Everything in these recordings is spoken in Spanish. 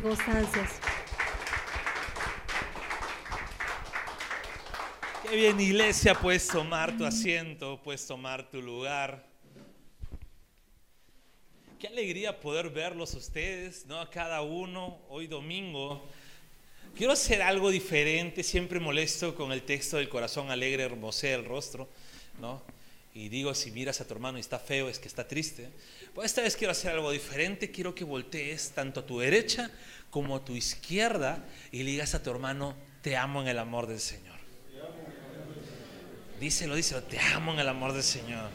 circunstancias. Qué bien, iglesia, puedes tomar tu asiento, puedes tomar tu lugar. Qué alegría poder verlos ustedes, ¿no? A cada uno, hoy domingo. Quiero hacer algo diferente, siempre molesto con el texto del corazón alegre hermosea el rostro, ¿no? Y digo, si miras a tu hermano y está feo, es que está triste. Pues esta vez quiero hacer algo diferente, quiero que voltees tanto a tu derecha como a tu izquierda y digas a tu hermano, te amo en el amor del Señor. Díselo, díselo, te amo en el amor del Señor.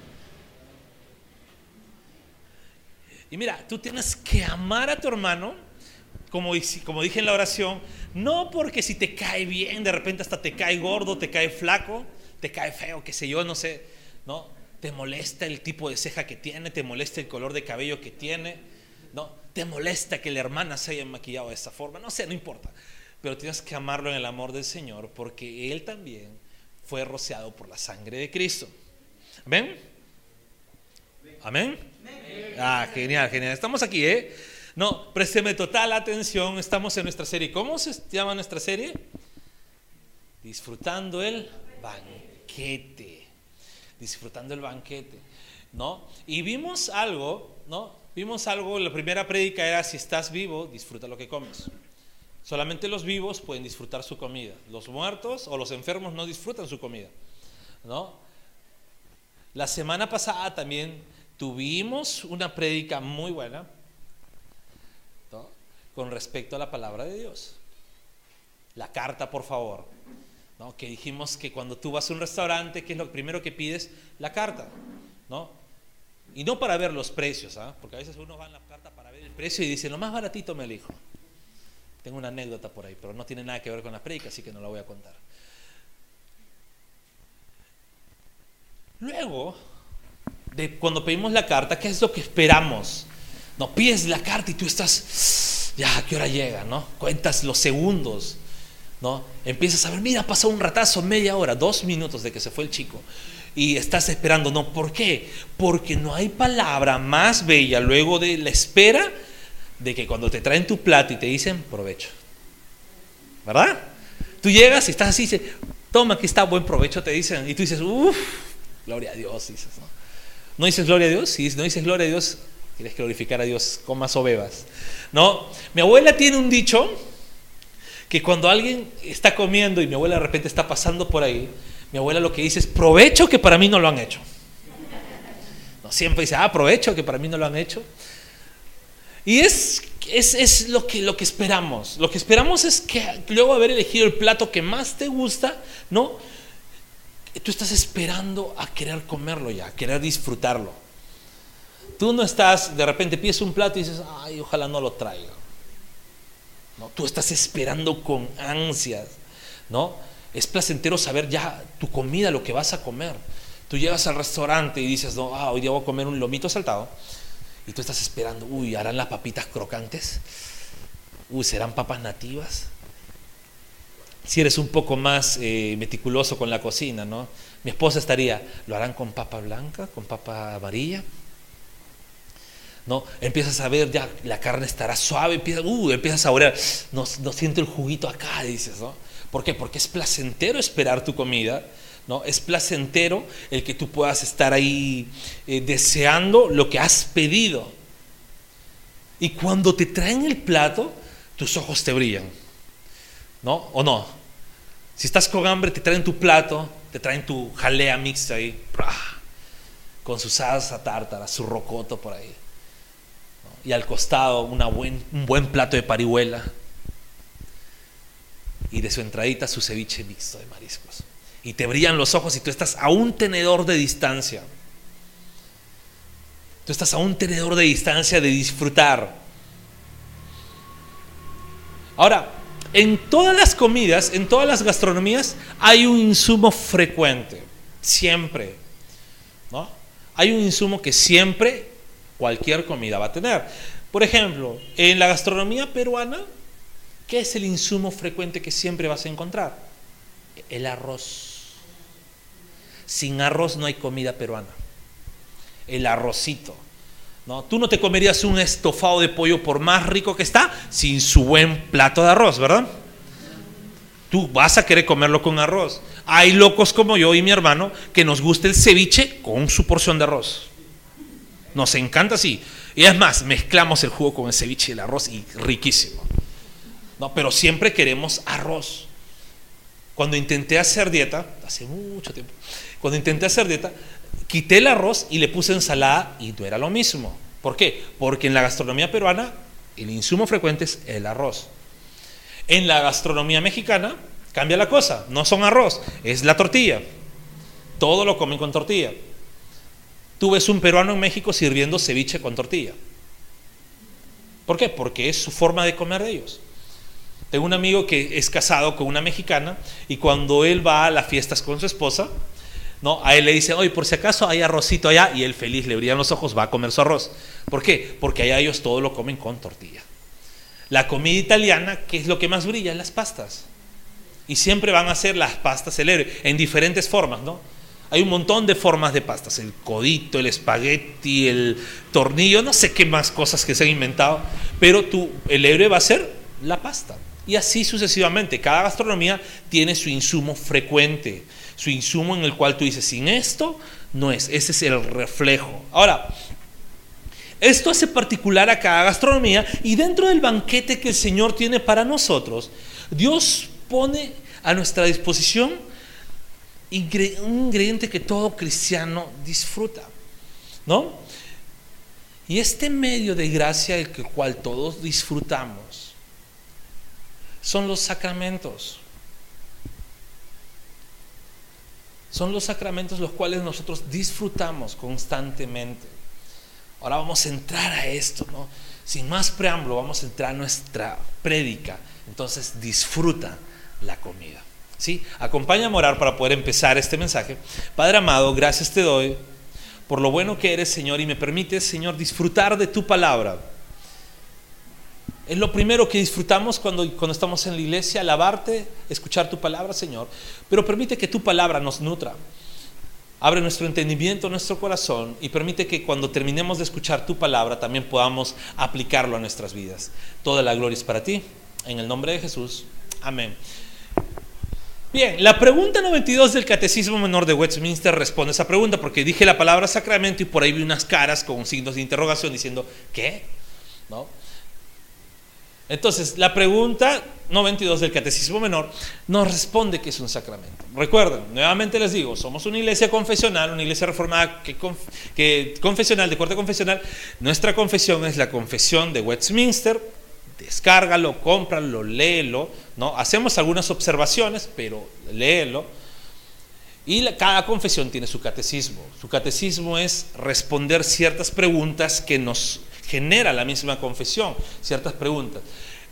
Y mira, tú tienes que amar a tu hermano, como, dije en la oración, no porque si te cae bien, de repente hasta te cae gordo, te cae flaco, te cae feo, qué sé yo, no sé, ¿no? Te molesta el tipo de ceja que tiene, te molesta el color de cabello que tiene, ¿no? Te molesta que la hermana se haya maquillado de esa forma, no sé, no importa. Pero tienes que amarlo en el amor del Señor porque Él también fue rociado por la sangre de Cristo. ¿Amén? ¿Amén? Ah, genial, genial. Estamos aquí, ¿eh? No, présteme total atención. Estamos en nuestra serie. ¿Cómo se llama nuestra serie? Disfrutando el banquete. Disfrutando el banquete. ¿No? Y vimos algo, ¿no? Vimos algo, la primera prédica era si estás vivo, disfruta lo que comes. Solamente los vivos pueden disfrutar su comida. Los muertos o los enfermos no disfrutan su comida. ¿No? La semana pasada también tuvimos una prédica muy buena. Con respecto a la palabra de Dios. La carta, por favor. ¿no? Que dijimos que cuando tú vas a un restaurante, ¿qué es lo primero que pides? La carta. ¿no? Y no para ver los precios, ¿ah? porque a veces uno va a la carta para ver el precio y dice, lo más baratito me elijo. Tengo una anécdota por ahí, pero no tiene nada que ver con la predica, así que no la voy a contar. Luego, de cuando pedimos la carta, ¿qué es lo que esperamos? No pides la carta y tú estás, ya, ¿a qué hora llega? ¿No? Cuentas los segundos, ¿no? Empiezas a ver, mira, pasó un ratazo, media hora, dos minutos de que se fue el chico. Y estás esperando, ¿no? ¿Por qué? Porque no hay palabra más bella luego de la espera de que cuando te traen tu plato y te dicen provecho, ¿verdad? Tú llegas y estás así, dices, toma, aquí está, buen provecho, te dicen, y tú dices, uff, gloria a Dios, dices, ¿no? ¿No dices gloria a Dios? Si no dices gloria a Dios, quieres glorificar a Dios, comas o bebas. No, mi abuela tiene un dicho que cuando alguien está comiendo y mi abuela de repente está pasando por ahí, mi abuela lo que dice es provecho que para mí no lo han hecho. No, siempre dice, ah, provecho que para mí no lo han hecho. Y es, es, es, lo, que, lo que esperamos. Lo que esperamos es que luego de haber elegido el plato que más te gusta, ¿no? Tú estás esperando a querer comerlo ya, a querer disfrutarlo. Tú no estás, de repente pides un plato y dices, ay, ojalá no lo traiga. ¿No? Tú estás esperando con ansias, ¿no? Es placentero saber ya tu comida, lo que vas a comer. Tú llegas al restaurante y dices, no, ah, hoy día voy a comer un lomito saltado y tú estás esperando, uy, ¿harán las papitas crocantes? Uy, ¿serán papas nativas? Si eres un poco más eh, meticuloso con la cocina, ¿no? Mi esposa estaría, ¿lo harán con papa blanca, con papa amarilla? ¿No? Empiezas a ver, ya la carne estará suave, empieza, uh, empiezas a saborear, no, no siento el juguito acá, dices, ¿no? ¿Por qué? Porque es placentero esperar tu comida, ¿no? Es placentero el que tú puedas estar ahí eh, deseando lo que has pedido. Y cuando te traen el plato, tus ojos te brillan. ¿No? ¿O no? Si estás con hambre, te traen tu plato, te traen tu jalea mixta ahí, con su salsa tártara, su rocoto por ahí. Y al costado una buen, un buen plato de parihuela. Y de su entradita su ceviche mixto de mariscos y te brillan los ojos y tú estás a un tenedor de distancia. Tú estás a un tenedor de distancia de disfrutar. Ahora, en todas las comidas, en todas las gastronomías, hay un insumo frecuente, siempre. ¿no? Hay un insumo que siempre cualquier comida va a tener. Por ejemplo, en la gastronomía peruana ¿Qué es el insumo frecuente que siempre vas a encontrar? El arroz. Sin arroz no hay comida peruana. El arrocito. ¿no? Tú no te comerías un estofado de pollo por más rico que está sin su buen plato de arroz, ¿verdad? Tú vas a querer comerlo con arroz. Hay locos como yo y mi hermano que nos gusta el ceviche con su porción de arroz. Nos encanta así. Y es más, mezclamos el jugo con el ceviche y el arroz y riquísimo. No, pero siempre queremos arroz. Cuando intenté hacer dieta, hace mucho tiempo, cuando intenté hacer dieta, quité el arroz y le puse ensalada y no era lo mismo. ¿Por qué? Porque en la gastronomía peruana el insumo frecuente es el arroz. En la gastronomía mexicana cambia la cosa, no son arroz, es la tortilla. Todo lo comen con tortilla. Tú ves un peruano en México sirviendo ceviche con tortilla. ¿Por qué? Porque es su forma de comer de ellos. Tengo un amigo que es casado con una mexicana y cuando él va a las fiestas con su esposa, ¿no? A él le dicen, oye, por si acaso hay arrocito allá, y él feliz, le brillan los ojos, va a comer su arroz. ¿Por qué? Porque allá ellos todo lo comen con tortilla. La comida italiana, ¿qué es lo que más brilla? Las pastas. Y siempre van a ser las pastas célebres, en diferentes formas, ¿no? Hay un montón de formas de pastas, el codito, el espagueti, el tornillo, no sé qué más cosas que se han inventado, pero tú, el héroe va a ser la pasta. Y así sucesivamente, cada gastronomía tiene su insumo frecuente, su insumo en el cual tú dices, sin esto no es, ese es el reflejo. Ahora, esto hace particular a cada gastronomía y dentro del banquete que el Señor tiene para nosotros, Dios pone a nuestra disposición un ingrediente que todo cristiano disfruta, ¿no? Y este medio de gracia el cual todos disfrutamos son los sacramentos. Son los sacramentos los cuales nosotros disfrutamos constantemente. Ahora vamos a entrar a esto, ¿no? Sin más preámbulo, vamos a entrar a nuestra prédica. Entonces disfruta la comida. ¿Sí? Acompáñame a orar para poder empezar este mensaje. Padre amado, gracias te doy por lo bueno que eres, Señor, y me permites, Señor, disfrutar de tu palabra. Es lo primero que disfrutamos cuando, cuando estamos en la iglesia, alabarte, escuchar tu palabra, Señor. Pero permite que tu palabra nos nutra. Abre nuestro entendimiento, nuestro corazón y permite que cuando terminemos de escuchar tu palabra también podamos aplicarlo a nuestras vidas. Toda la gloria es para ti. En el nombre de Jesús. Amén. Bien, la pregunta 92 del Catecismo Menor de Westminster responde a esa pregunta porque dije la palabra sacramento y por ahí vi unas caras con signos de interrogación diciendo, ¿qué? ¿No? Entonces, la pregunta 92 del Catecismo Menor nos responde que es un sacramento. Recuerden, nuevamente les digo, somos una iglesia confesional, una iglesia reformada que, que confesional, de corte confesional. Nuestra confesión es la confesión de Westminster, descárgalo, cómpralo, léelo, ¿no? Hacemos algunas observaciones, pero léelo. Y cada confesión tiene su catecismo. Su catecismo es responder ciertas preguntas que nos genera la misma confesión, ciertas preguntas.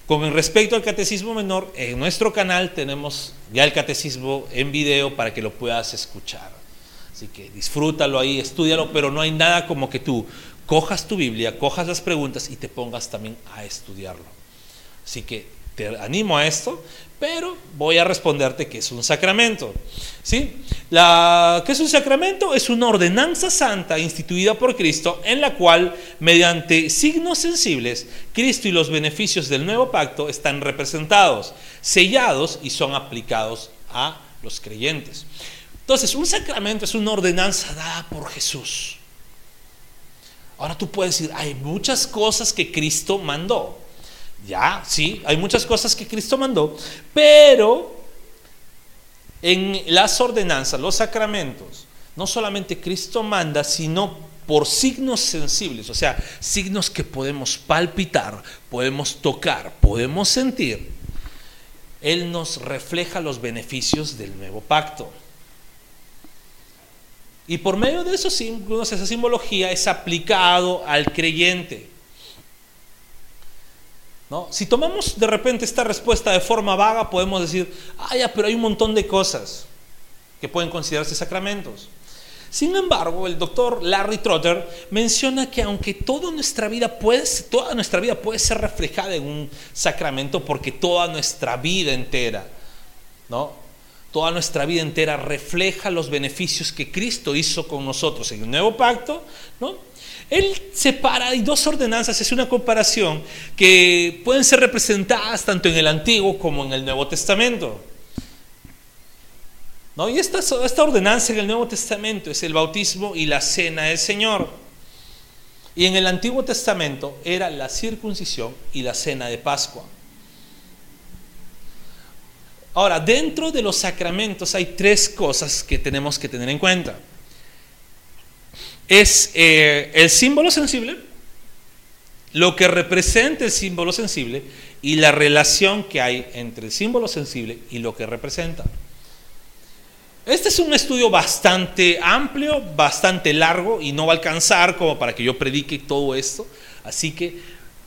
Con respecto al catecismo menor, en nuestro canal tenemos ya el catecismo en video para que lo puedas escuchar. Así que disfrútalo ahí, estudialo, pero no hay nada como que tú cojas tu Biblia, cojas las preguntas y te pongas también a estudiarlo. Así que te animo a esto, pero voy a responderte que es un sacramento. ¿Sí? ¿Qué es un sacramento? Es una ordenanza santa instituida por Cristo en la cual, mediante signos sensibles, Cristo y los beneficios del nuevo pacto están representados, sellados y son aplicados a los creyentes. Entonces, un sacramento es una ordenanza dada por Jesús. Ahora tú puedes decir, hay muchas cosas que Cristo mandó. Ya, sí, hay muchas cosas que Cristo mandó, pero en las ordenanzas, los sacramentos, no solamente Cristo manda, sino por signos sensibles, o sea, signos que podemos palpitar, podemos tocar, podemos sentir. Él nos refleja los beneficios del nuevo pacto. Y por medio de esos símbolos, esa simbología es aplicado al creyente. Si tomamos de repente esta respuesta de forma vaga, podemos decir, ah, ya, pero hay un montón de cosas que pueden considerarse sacramentos. Sin embargo, el doctor Larry Trotter menciona que aunque toda nuestra vida puede, toda nuestra vida puede ser reflejada en un sacramento, porque toda nuestra vida entera, ¿no? Toda nuestra vida entera refleja los beneficios que Cristo hizo con nosotros en el nuevo pacto, ¿no? Él separa, hay dos ordenanzas, es una comparación que pueden ser representadas tanto en el Antiguo como en el Nuevo Testamento. ¿No? Y esta, esta ordenanza en el Nuevo Testamento es el bautismo y la cena del Señor. Y en el Antiguo Testamento era la circuncisión y la cena de Pascua. Ahora, dentro de los sacramentos hay tres cosas que tenemos que tener en cuenta. Es eh, el símbolo sensible, lo que representa el símbolo sensible y la relación que hay entre el símbolo sensible y lo que representa. Este es un estudio bastante amplio, bastante largo y no va a alcanzar como para que yo predique todo esto. Así que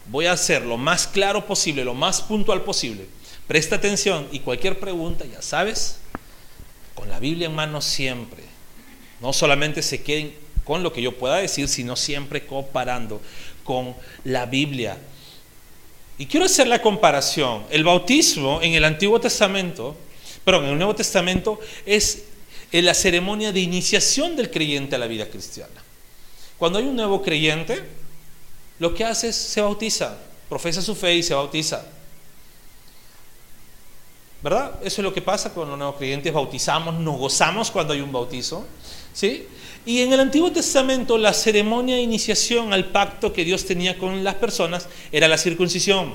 voy a hacer lo más claro posible, lo más puntual posible. Presta atención y cualquier pregunta, ya sabes, con la Biblia en mano siempre. No solamente se queden con lo que yo pueda decir, sino siempre comparando con la Biblia. Y quiero hacer la comparación. El bautismo en el Antiguo Testamento perdón, en el Nuevo Testamento es la ceremonia de iniciación del creyente a la vida cristiana. Cuando hay un nuevo creyente, lo que hace es se bautiza, profesa su fe y se bautiza. ¿Verdad? Eso es lo que pasa los nuevos creyentes, bautizamos, nos gozamos cuando hay un bautizo. ¿sí? Y en el Antiguo Testamento la ceremonia de iniciación al pacto que Dios tenía con las personas era la circuncisión.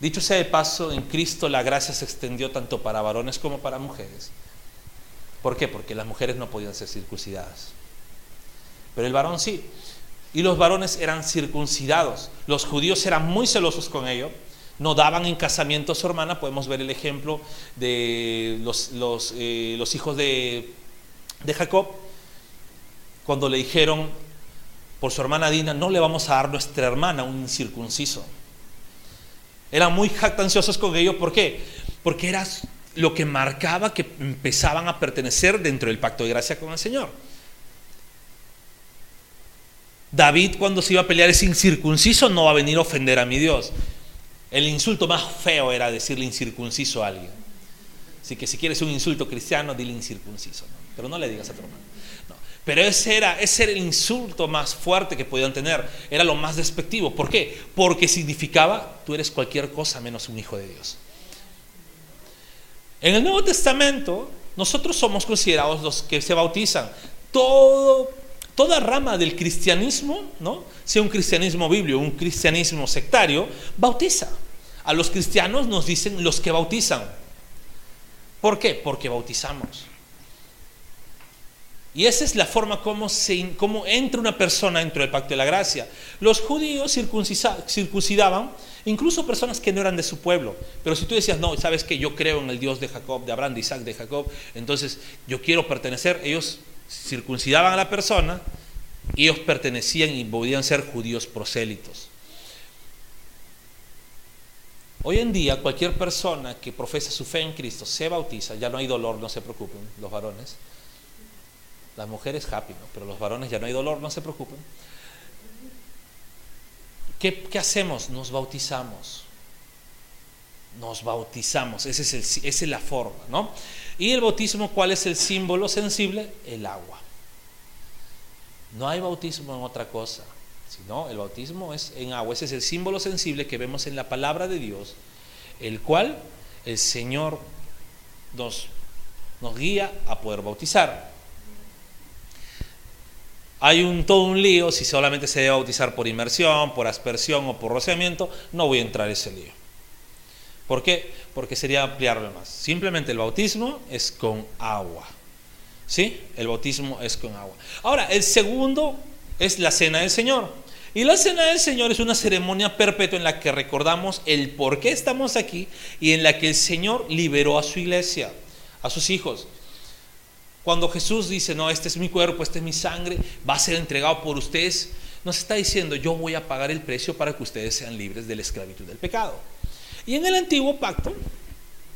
Dicho sea de paso, en Cristo la gracia se extendió tanto para varones como para mujeres. ¿Por qué? Porque las mujeres no podían ser circuncidadas. Pero el varón sí. Y los varones eran circuncidados. Los judíos eran muy celosos con ello. No daban en casamiento a su hermana. Podemos ver el ejemplo de los, eh, hijos de, Jacob. Cuando le dijeron por su hermana Dina, no le vamos a dar nuestra hermana un incircunciso. Eran muy jactanciosos con ello. ¿Por qué? Porque era lo que marcaba que empezaban a pertenecer dentro del pacto de gracia con el Señor. David cuando se iba a pelear es incircunciso, no va a venir a ofender a mi Dios. El insulto más feo era decirle incircunciso a alguien. Así que si quieres un insulto cristiano, dile incircunciso. Pero no le digas a tu hermano. Pero ese era, ese era el insulto más fuerte que podían tener. Era lo más despectivo. ¿Por qué? Porque significaba tú eres cualquier cosa menos un hijo de Dios. En el Nuevo Testamento, nosotros somos considerados los que se bautizan. Todo, toda rama del cristianismo, ¿no? sea un cristianismo bíblico, un cristianismo sectario, bautiza. A los cristianos nos dicen los que bautizan. ¿Por qué? Porque bautizamos. Y esa es la forma como, se, como entra una persona dentro del pacto de la gracia. Los judíos circuncidaban incluso personas que no eran de su pueblo. Pero si tú decías, no, sabes que yo creo en el Dios de Jacob, de Abraham, de Isaac, de Jacob, entonces yo quiero pertenecer, ellos circuncidaban a la persona ellos pertenecían y podían ser judíos prosélitos. Hoy en día cualquier persona que profesa su fe en Cristo se bautiza, ya no hay dolor, no se preocupen los varones las mujeres happy, ¿no? pero los varones ya no hay dolor, no se preocupen. ¿Qué, hacemos? Nos bautizamos. Nos bautizamos, es, esa es la forma, ¿no? Y el bautismo, ¿cuál es el símbolo sensible? El agua. No hay bautismo en otra cosa, sino el bautismo es en agua. Ese es el símbolo sensible que vemos en la palabra de Dios, el cual el Señor nos, nos guía a poder bautizar. Hay un, todo un lío si solamente se debe bautizar por inmersión, por aspersión o por rociamiento. No voy a entrar en ese lío. ¿Por qué? Porque sería ampliarlo más. Simplemente el bautismo es con agua. ¿Sí? El bautismo es con agua. Ahora, el segundo es la cena del Señor. Y la cena del Señor es una ceremonia perpetua en la que recordamos el por qué estamos aquí y en la que el Señor liberó a su iglesia, a sus hijos. Cuando Jesús dice, no, este es mi cuerpo, este es mi sangre, va a ser entregado por ustedes, nos está diciendo, yo voy a pagar el precio para que ustedes sean libres de la esclavitud del pecado. Y en el antiguo pacto,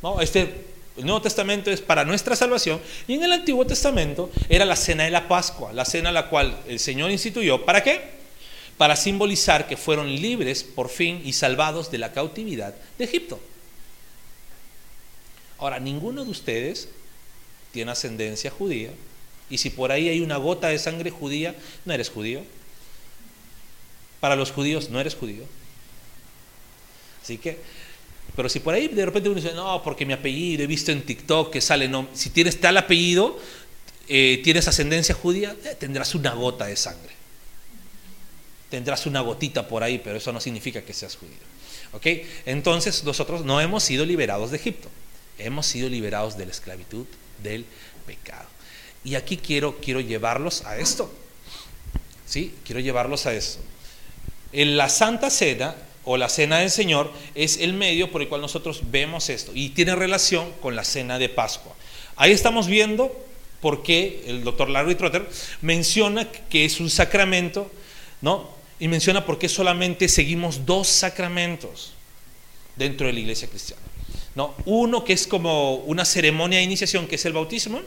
¿no? este, El Nuevo Testamento es para nuestra salvación y en el Antiguo Testamento era la cena de la Pascua, la cena la cual el Señor instituyó. ¿Para qué? Para simbolizar que fueron libres por fin y salvados de la cautividad de Egipto. Ahora, ninguno de ustedes tiene ascendencia judía y si por ahí hay una gota de sangre judía, no eres judío. Para los judíos no eres judío. Así que pero si por ahí de repente uno dice, no, porque mi apellido, he visto en TikTok que sale, no, si tienes tal apellido, eh, tienes ascendencia judía, eh, tendrás una gota de sangre. Tendrás una gotita por ahí, pero eso no significa que seas judío. ¿Ok? Entonces nosotros no hemos sido liberados de Egipto, hemos sido liberados de la esclavitud, del pecado. Y aquí quiero, quiero llevarlos a esto. ¿Sí? Quiero llevarlos a esto. En la Santa Cena o la cena del Señor es el medio por el cual nosotros vemos esto y tiene relación con la cena de Pascua. Ahí estamos viendo por qué el doctor Larry Trotter menciona que es un sacramento, ¿no? Y menciona por qué solamente seguimos dos sacramentos dentro de la iglesia cristiana. ¿no? Uno que es como una ceremonia de iniciación, que es el bautismo,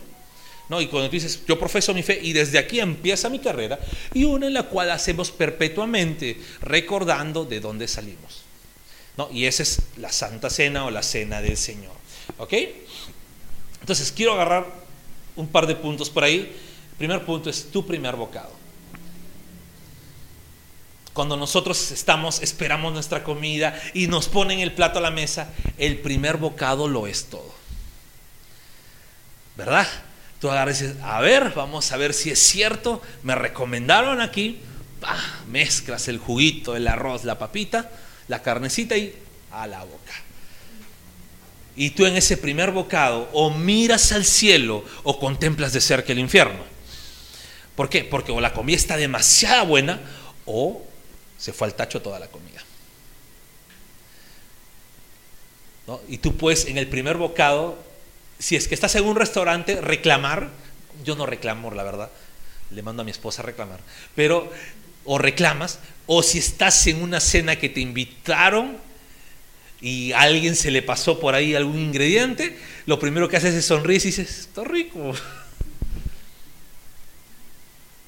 ¿no? Y cuando tú dices, yo profeso mi fe y desde aquí empieza mi carrera, y una en la cual hacemos perpetuamente, recordando de dónde salimos. ¿no? Y esa es la Santa Cena o la Cena del Señor. ¿Ok? Entonces, quiero agarrar un par de puntos por ahí. El primer punto es tu primer bocado. Cuando nosotros estamos, esperamos nuestra comida y nos ponen el plato a la mesa, el primer bocado lo es todo. ¿Verdad? Tú agarras y dices, a ver, vamos a ver si es cierto. Me recomendaron aquí, mezclas el juguito, el arroz, la papita, la carnecita y a la boca. Y tú en ese primer bocado o miras al cielo o contemplas de cerca el infierno. ¿Por qué? Porque o la comida está demasiado buena o se fue al tacho toda la comida. Y tú puedes en el primer bocado si es que estás en un restaurante, reclamar, yo no reclamo, la verdad, le mando a mi esposa a reclamar, pero o reclamas, o si estás en una cena que te invitaron y alguien se le pasó por ahí algún ingrediente, lo primero que haces es sonreír y dices, está rico.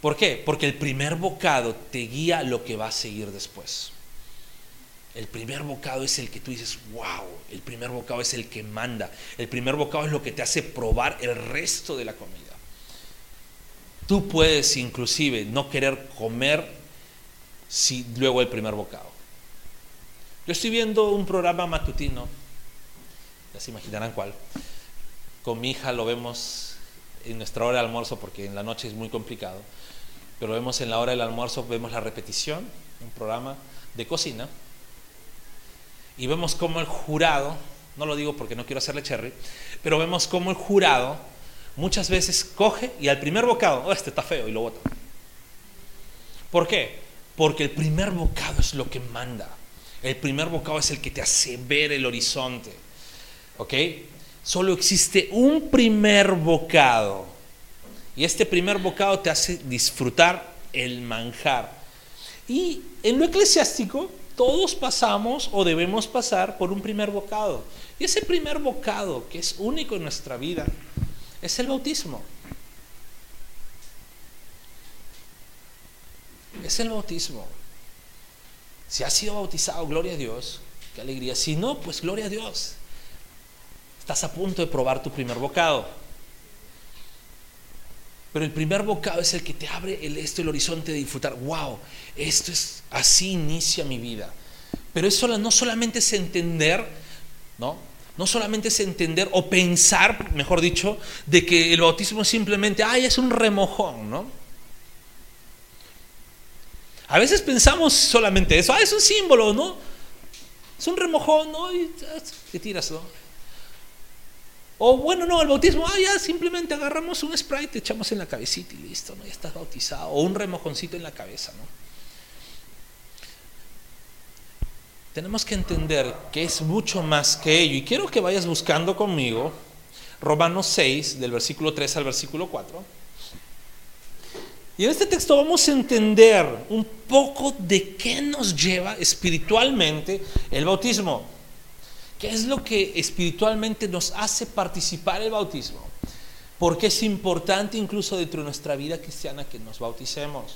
¿Por qué? Porque el primer bocado te guía lo que va a seguir después. El primer bocado es el que tú dices, wow, el primer bocado es el que manda. El primer bocado es lo que te hace probar el resto de la comida. Tú puedes inclusive no querer comer si luego el primer bocado. Yo estoy viendo un programa matutino, ya se imaginarán cuál. Con mi hija lo vemos en nuestra hora de almuerzo porque en la noche es muy complicado, pero lo vemos en la hora del almuerzo, vemos la repetición, un programa de cocina y vemos cómo el jurado, no lo digo porque no quiero hacerle cherry, pero vemos cómo el jurado muchas veces coge y al primer bocado, oh, este está feo y lo bota. ¿Por qué? Porque el primer bocado es lo que manda. El primer bocado es el que te hace ver el horizonte. ¿Ok? Solo existe un primer bocado. Y este primer bocado te hace disfrutar el manjar. Y en lo eclesiástico, todos pasamos o debemos pasar por un primer bocado. Y ese primer bocado, que es único en nuestra vida, es el bautismo. Es el bautismo. Si has sido bautizado, gloria a Dios, qué alegría. Si no, pues gloria a Dios. Estás a punto de probar tu primer bocado. Pero el primer bocado es el que te abre el, esto, el horizonte de disfrutar. Wow, esto es, así inicia mi vida. Pero eso no solamente es entender, ¿no? No solamente es entender o pensar, mejor dicho, de que el bautismo simplemente, ay, es un remojón, ¿no? A veces pensamos solamente eso, ah, es un símbolo, ¿no? Es un remojón, ¿no? Y te tiras, ¿no? O bueno, no, el bautismo, ah, ya simplemente agarramos un spray, te echamos en la cabecita y listo, ¿no? Ya estás bautizado. O un remojoncito en la cabeza, ¿no? Tenemos que entender que es mucho más que ello. Y quiero que vayas buscando conmigo Romanos 6, del versículo 3 al versículo 4. Y en este texto vamos a entender un poco de qué nos lleva espiritualmente el bautismo. ¿Qué es lo que espiritualmente nos hace participar el bautismo? Porque es importante incluso dentro de nuestra vida cristiana que nos bauticemos.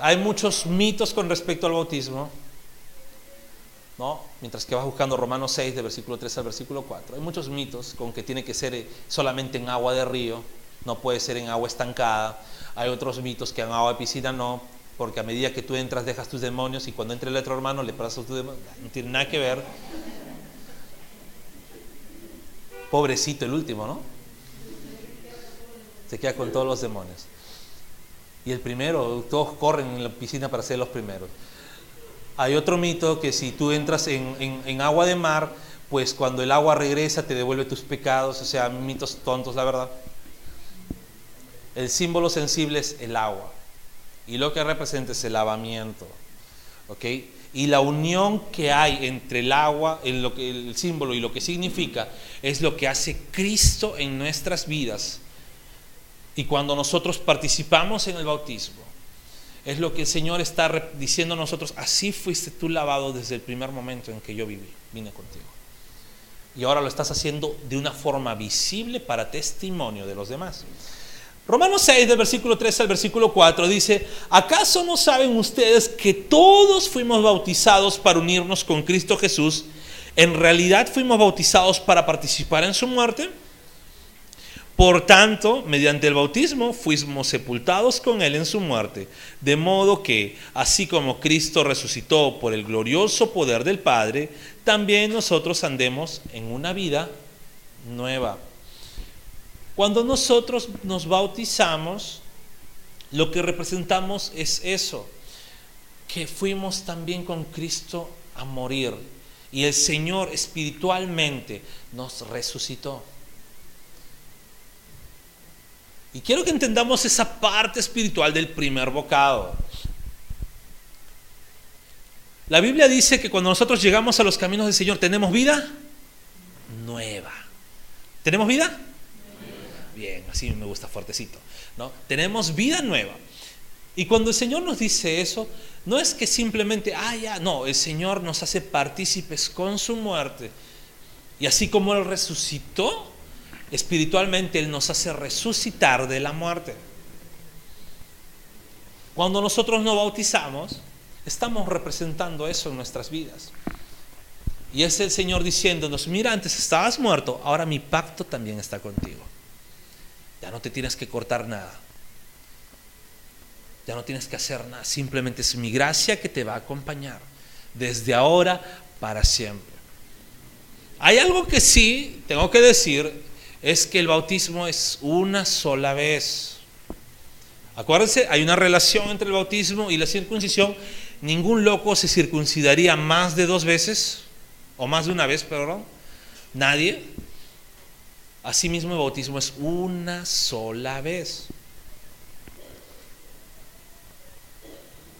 Hay muchos mitos con respecto al bautismo. ¿no? Mientras que vas buscando Romanos 6, de versículo 3 al versículo 4. Hay muchos mitos con que tiene que ser eh, solamente en agua de río, no puede ser en agua estancada. Hay otros mitos que en agua de piscina no, porque a medida que tú entras dejas tus demonios y cuando entre el otro hermano le pasas tus demonios. No tiene nada que ver. Pobrecito el último, ¿no? Se queda con todos los demonios. Y el primero, todos corren en la piscina para ser los primeros. Hay otro mito que si tú entras en, agua de mar, pues cuando el agua regresa te devuelve tus pecados, o sea, mitos tontos, la verdad. El símbolo sensible es el agua y lo que representa es el lavamiento, ¿ok? Y la unión que hay entre el agua, en lo que, el símbolo y lo que significa, es lo que hace Cristo en nuestras vidas. Y cuando nosotros participamos en el bautismo, es lo que el Señor está diciendo a nosotros, así fuiste tú lavado desde el primer momento en que yo viví, vine contigo. Y ahora lo estás haciendo de una forma visible para testimonio de los demás. Romanos 6, del versículo 3 al versículo 4 dice, ¿acaso no saben ustedes que todos fuimos bautizados para unirnos con Cristo Jesús? ¿En realidad fuimos bautizados para participar en su muerte? Por tanto, mediante el bautismo fuimos sepultados con Él en su muerte, de modo que, así como Cristo resucitó por el glorioso poder del Padre, también nosotros andemos en una vida nueva. Cuando nosotros nos bautizamos, lo que representamos es eso, que fuimos también con Cristo a morir y el Señor espiritualmente nos resucitó. Y quiero que entendamos esa parte espiritual del primer bocado. La Biblia dice que cuando nosotros llegamos a los caminos del Señor tenemos vida nueva. ¿Tenemos vida? Así me gusta fuertecito. ¿no? Tenemos vida nueva. Y cuando el Señor nos dice eso, no es que simplemente, ah, ya, no, el Señor nos hace partícipes con su muerte. Y así como Él resucitó, espiritualmente Él nos hace resucitar de la muerte. Cuando nosotros nos bautizamos, estamos representando eso en nuestras vidas. Y es el Señor diciéndonos, mira, antes estabas muerto, ahora mi pacto también está contigo. Ya no te tienes que cortar nada. Ya no tienes que hacer nada. Simplemente es mi gracia que te va a acompañar. Desde ahora para siempre. Hay algo que sí tengo que decir es que el bautismo es una sola vez. Acuérdense, hay una relación entre el bautismo y la circuncisión. Ningún loco se circuncidaría más de dos veces, o más de una vez, perdón. Nadie. Asimismo, el bautismo es una sola vez.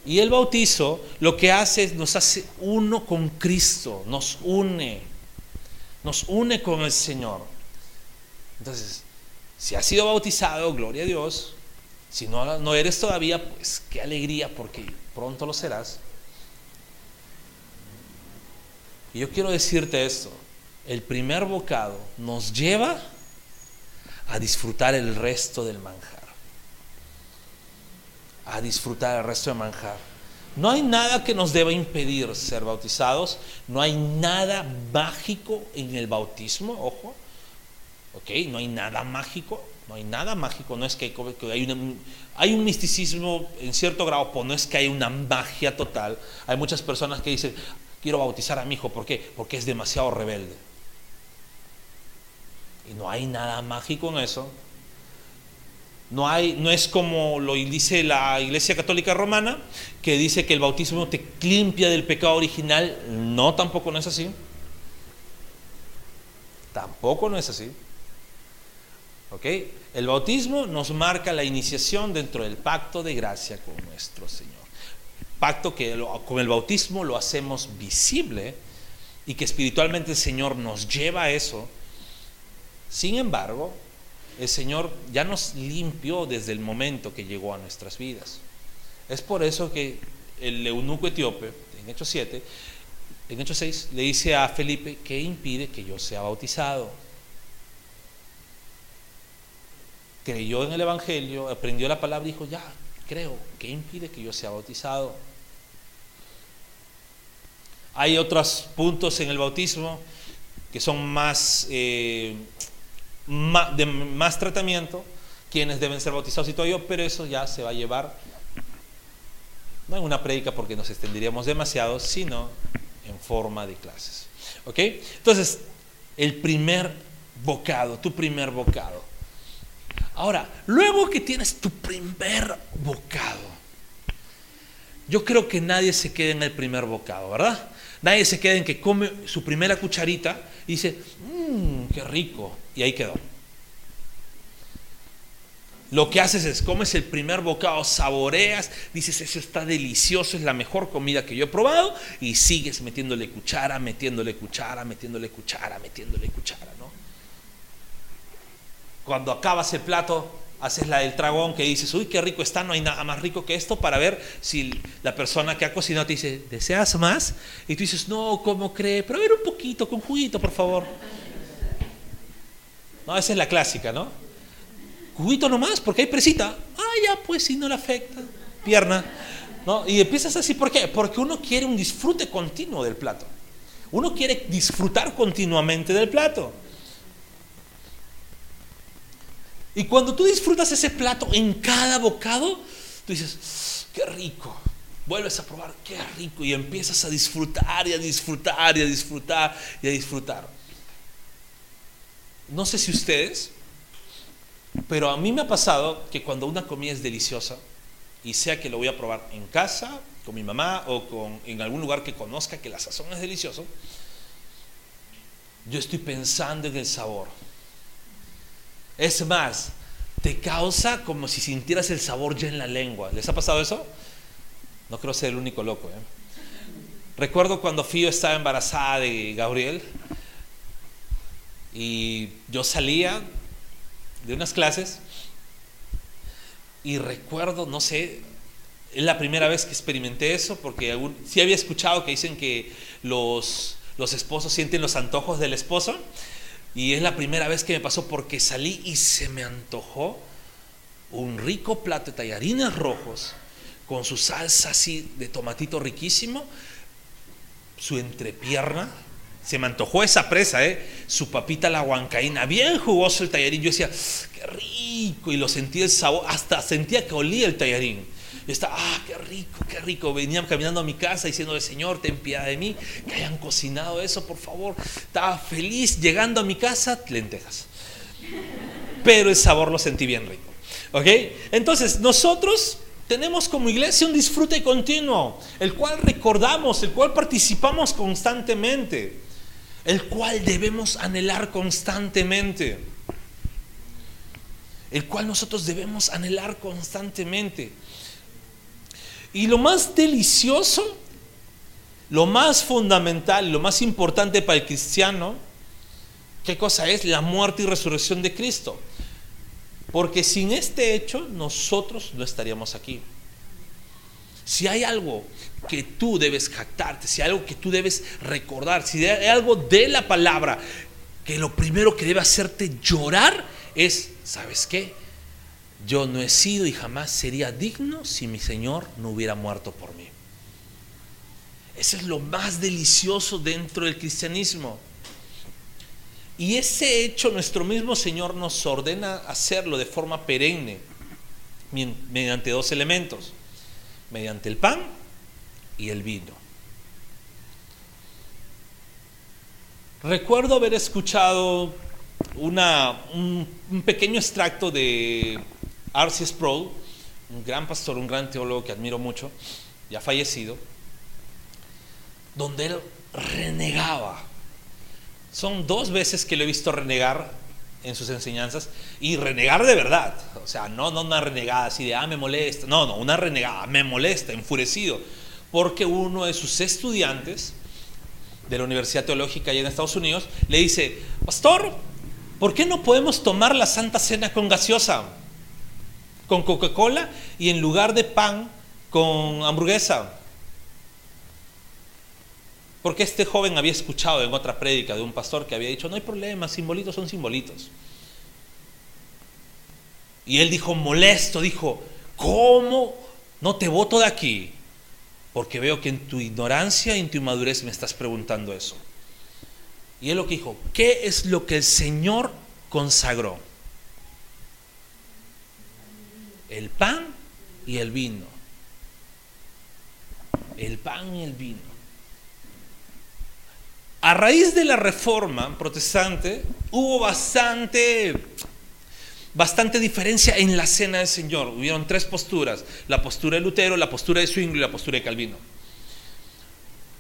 Y el bautizo lo que hace es nos hace uno con Cristo, nos une, nos une con el Señor. Entonces, si has sido bautizado, gloria a Dios. Si no, no eres todavía, pues qué alegría porque pronto lo serás. Y yo quiero decirte esto, el primer bocado nos lleva a disfrutar el resto del manjar. A disfrutar el resto del manjar. No hay nada que nos deba impedir ser bautizados, no hay nada mágico en el bautismo, ojo. ¿Ok? No hay nada mágico, no hay nada mágico, no es que hay, hay un misticismo en cierto grado, no es que hay una magia total. Hay muchas personas que dicen, quiero bautizar a mi hijo, ¿por qué? Porque es demasiado rebelde. Y no hay nada mágico en eso. No, hay, no es como lo dice la Iglesia Católica Romana, que dice que el bautismo te limpia del pecado original. No, tampoco no es así. Tampoco no es así. El bautismo nos marca la iniciación dentro del pacto de gracia con nuestro Señor. Pacto que con el bautismo lo hacemos visible y que espiritualmente el Señor nos lleva a eso. Sin embargo, el Señor ya nos limpió desde el momento que llegó a nuestras vidas. Es por eso que el eunuco etíope, en Hechos 7, en Hechos 6, le dice a Felipe, ¿qué impide que yo sea bautizado? Creyó en el Evangelio, aprendió la palabra y dijo, ya, creo, ¿qué impide que yo sea bautizado? Hay otros puntos en el bautismo que son más, eh, de más tratamiento, quienes deben ser bautizados y todo ello, pero eso ya se va a llevar, no en una prédica porque nos extenderíamos demasiado, sino en forma de clases. ¿Ok? Entonces, el primer bocado, tu primer bocado. Ahora, luego que tienes tu primer bocado, yo creo que nadie se quede en el primer bocado, ¿verdad? Nadie se queda en que come su primera cucharita y dice, mmm, qué rico, y ahí quedó. Lo que haces es comes el primer bocado, saboreas, dices, eso está delicioso, es la mejor comida que yo he probado, y sigues metiéndole cuchara, metiéndole cuchara, metiéndole cuchara, metiéndole cuchara, ¿no? Cuando acabas el plato, haces la del dragón que dices, uy, qué rico está, no hay nada más rico que esto, para ver si la persona que ha cocinado te dice, ¿deseas más? Y tú dices, no, ¿cómo cree? Pero a ver un poquito, con juguito, por favor. No, esa es la clásica, ¿no? Juguito nomás, porque hay presita. Ah, ya, pues si no le afecta. Pierna. ¿No? Y empiezas así, ¿por qué? Porque uno quiere un disfrute continuo del plato. Uno quiere disfrutar continuamente del plato. Y cuando tú disfrutas ese plato en cada bocado, tú dices, qué rico. Vuelves a probar, qué rico. Y empiezas a disfrutar y a disfrutar y a disfrutar y a disfrutar. No sé si ustedes, pero a mí me ha pasado que cuando una comida es deliciosa, y sea que lo voy a probar en casa, con mi mamá o con, en algún lugar que conozca que la sazón es delicioso, yo estoy pensando en el sabor es más, te causa como si sintieras el sabor ya en la lengua. ¿Les ha pasado eso? No creo ser el único loco. ¿eh? Recuerdo cuando Fío estaba embarazada de Gabriel y yo salía de unas clases y recuerdo, no sé, es la primera vez que experimenté eso porque sí había escuchado que dicen que los, los esposos sienten los antojos del esposo y es la primera vez que me pasó porque salí y se me antojó un rico plato de tallarines rojos con su salsa así de tomatito riquísimo, su entrepierna. Se me antojó esa presa, ¿eh? Su papita la huancaína, bien jugoso el tallarín. Yo decía, qué rico. Y lo sentí el sabor, hasta sentía que olía el tallarín. Estaba, ah, qué rico, qué rico. Venían caminando a mi casa diciéndole, Señor, ten piedad de mí, que hayan cocinado eso, por favor. Estaba feliz llegando a mi casa, lentejas. Pero el sabor lo sentí bien rico. ¿Ok? Entonces, nosotros tenemos como iglesia un disfrute continuo, el cual recordamos, el cual participamos constantemente, el cual debemos anhelar constantemente, el cual nosotros debemos anhelar constantemente. Y lo más delicioso, lo más fundamental, lo más importante para el cristiano, ¿qué cosa es? La muerte y resurrección de Cristo. Porque sin este hecho nosotros no estaríamos aquí. Si hay algo que tú debes jactarte, si hay algo que tú debes recordar, si hay algo de la palabra, que lo primero que debe hacerte llorar es, ¿sabes qué? Yo no he sido y jamás sería digno si mi Señor no hubiera muerto por mí. Eso es lo más delicioso dentro del cristianismo. Y ese hecho nuestro mismo Señor nos ordena hacerlo de forma perenne, mediante dos elementos, mediante el pan y el vino. Recuerdo haber escuchado un pequeño extracto de R.C. Sproul, un gran pastor, un gran teólogo que admiro mucho, ya fallecido, donde él renegaba. Son dos veces que lo he visto renegar en sus enseñanzas y renegar de verdad. O sea, no, no una renegada así de, ah, me molesta. No, no, una renegada, me molesta, enfurecido. Porque uno de sus estudiantes de la Universidad Teológica allá en Estados Unidos le dice, pastor, ¿por qué no podemos tomar la Santa Cena con gaseosa? Con Coca-Cola y en lugar de pan con hamburguesa. Porque este joven había escuchado en otra prédica de un pastor que había dicho, no hay problema, simbolitos son simbolitos. Y él dijo, molesto, dijo, ¿cómo no te voto de aquí? Porque veo que en tu ignorancia y en tu inmadurez me estás preguntando eso. Y él lo que dijo, ¿qué es lo que el Señor consagró? El pan y el vino. El pan y el vino. A raíz de la reforma protestante hubo bastante, bastante diferencia en la cena del Señor. Hubieron tres posturas, la postura de Lutero, la postura de Zwingli y la postura de Calvino.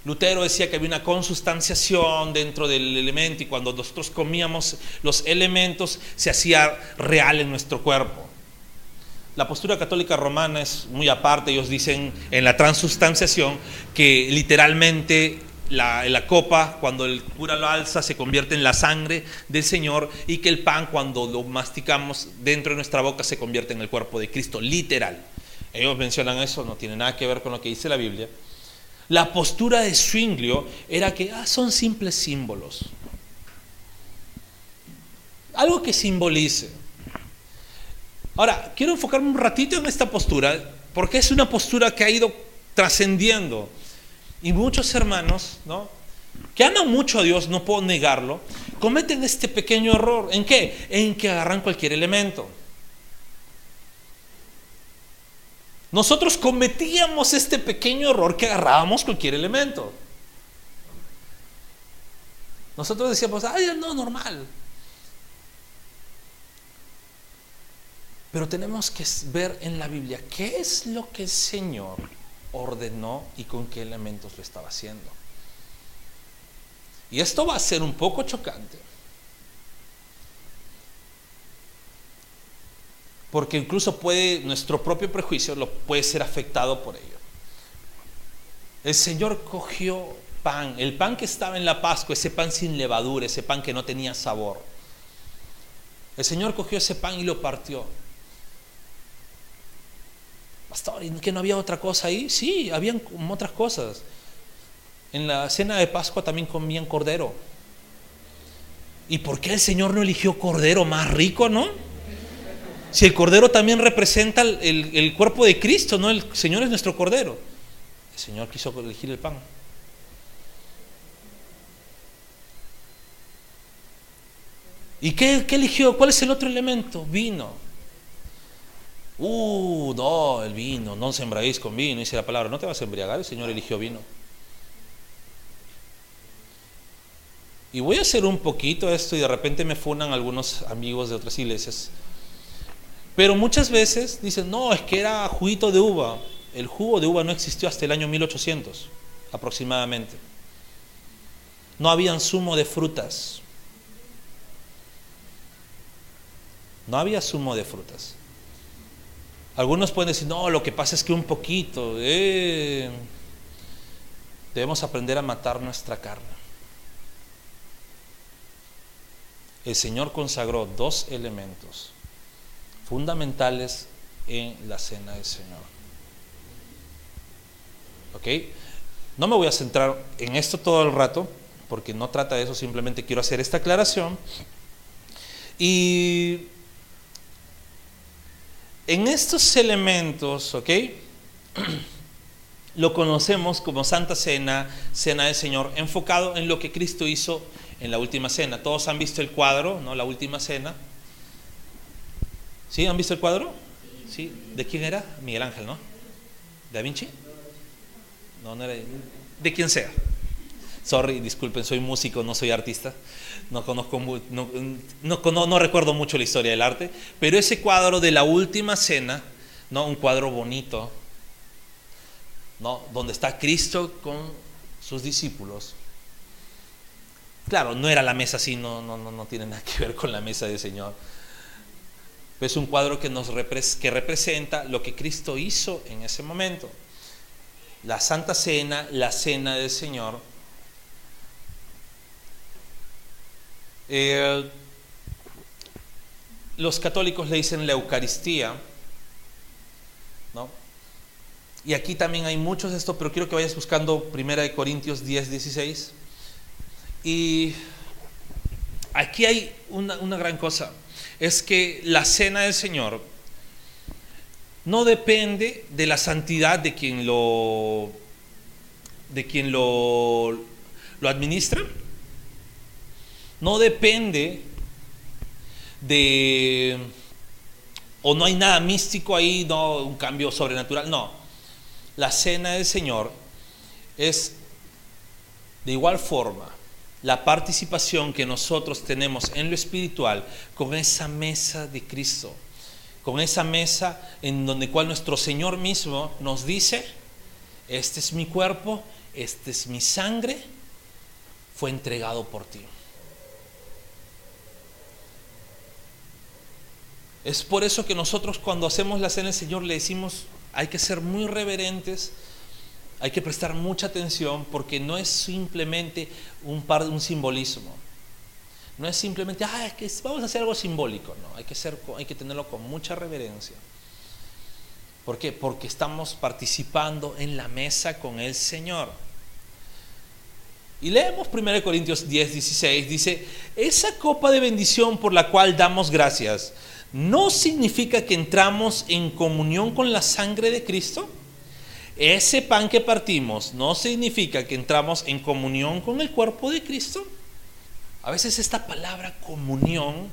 Lutero decía que había una consustanciación dentro del elemento y cuando nosotros comíamos los elementos se hacía real en nuestro cuerpo. La postura católica romana es muy aparte, ellos dicen en la transustanciación que literalmente la, copa, cuando el cura lo alza, se convierte en la sangre del Señor y que el pan, cuando lo masticamos dentro de nuestra boca, se convierte en el cuerpo de Cristo, literal. Ellos mencionan eso, no tiene nada que ver con lo que dice la Biblia. La postura de Zwinglio era que ah, son simples símbolos. Algo que simbolice. Ahora, quiero enfocarme un ratito en esta postura, porque es una postura que ha ido trascendiendo y muchos hermanos, ¿no? Que aman mucho a Dios, no puedo negarlo, cometen este pequeño error. ¿En qué? En que agarran cualquier elemento. Nosotros cometíamos este pequeño error que agarrábamos cualquier elemento. Nosotros decíamos, ay, no, normal. Pero tenemos que ver en la Biblia qué es lo que el Señor ordenó y con qué elementos lo estaba haciendo. Y esto va a ser un poco chocante. Porque incluso puede, nuestro propio prejuicio lo puede ser afectado por ello. El Señor cogió pan, el pan que estaba en la Pascua, ese pan sin levadura, ese pan que no tenía sabor. El Señor cogió ese pan y lo partió Pastor, ¿y no había otra cosa ahí? Sí, habían otras cosas. En la cena de Pascua también comían cordero. ¿Y por qué el Señor no eligió cordero más rico, no? Si el cordero también representa el, el cuerpo de Cristo, ¿no? El Señor es nuestro cordero. El Señor quiso elegir el pan. ¿Y qué, qué, eligió? ¿Cuál es el otro elemento? Vino. Uh, no, el vino, no os embriaguéis con vino, dice la palabra, no te vas a embriagar, el Señor eligió vino. Y voy a hacer un poquito esto y de repente me funan algunos amigos de otras iglesias. Pero muchas veces dicen, no, es que era juguito de uva. El jugo de uva no existió hasta el año 1800 aproximadamente. No habían zumo de frutas. No había zumo de frutas. Algunos pueden decir, no, lo que pasa es que un poquito, eh, debemos aprender a matar nuestra carne. El Señor consagró dos elementos fundamentales en la cena del Señor. ¿Ok? No me voy a centrar en esto todo el rato, porque no trata de eso, simplemente quiero hacer esta aclaración. Y en estos elementos, ¿ok? Lo conocemos como Santa Cena, Cena del Señor, enfocado en lo que Cristo hizo en la última cena. Todos han visto el cuadro, ¿no? La última cena. ¿Sí? ¿Han visto el cuadro? ¿Sí? ¿De quién era? Miguel Ángel, ¿no? ¿De Da Vinci? No, no era. De quien sea. Sorry, disculpen, soy músico, no soy artista. No conozco, no, no, no, recuerdo mucho la historia del arte, pero ese cuadro de la última cena, ¿no? un cuadro bonito, ¿no? donde está Cristo con sus discípulos. Claro, no era la mesa así, no, no, no, tiene nada que ver con la mesa del Señor. es un cuadro que, nos que representa lo que Cristo hizo en ese momento. La Santa Cena, la Cena del Señor, Eh, los católicos le dicen la Eucaristía, ¿no? y aquí también hay muchos de esto, pero quiero que vayas buscando 1 Corintios 10, 16. Y aquí hay una, una gran cosa, es que la cena del Señor no depende de la santidad de quien lo, de quien lo, lo administra, no depende de, o no hay nada místico ahí, no, un cambio sobrenatural, no. La cena del Señor es de igual forma la participación que nosotros tenemos en lo espiritual con esa mesa de Cristo, con esa mesa en donde cual nuestro Señor mismo nos dice, este es mi cuerpo, este es mi sangre, fue entregado por ti. Es por eso que nosotros cuando hacemos la cena del Señor le decimos, hay que ser muy reverentes, hay que prestar mucha atención porque no es simplemente un, par, un simbolismo. No es simplemente, ah, es que vamos a hacer algo simbólico, no, hay que, ser, hay que tenerlo con mucha reverencia. ¿Por qué? Porque estamos participando en la mesa con el Señor. Y leemos 1 Corintios 10, 16, dice, esa copa de bendición por la cual damos gracias, no significa que entramos en comunión con la sangre de Cristo. Ese pan que partimos no significa que entramos en comunión con el cuerpo de Cristo. A veces esta palabra comunión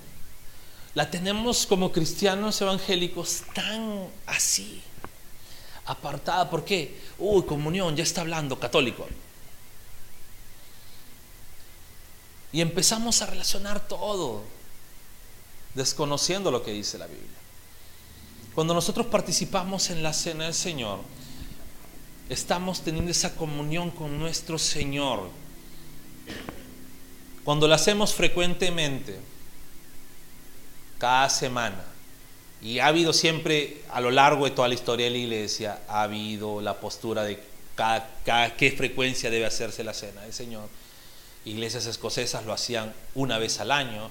la tenemos como cristianos evangélicos tan así, apartada. ¿Por qué? Uy, comunión, ya está hablando católico. Y empezamos a relacionar todo desconociendo lo que dice la Biblia. Cuando nosotros participamos en la cena del Señor, estamos teniendo esa comunión con nuestro Señor. Cuando la hacemos frecuentemente, cada semana, y ha habido siempre a lo largo de toda la historia de la iglesia, ha habido la postura de qué frecuencia debe hacerse la cena del Señor. Iglesias escocesas lo hacían una vez al año,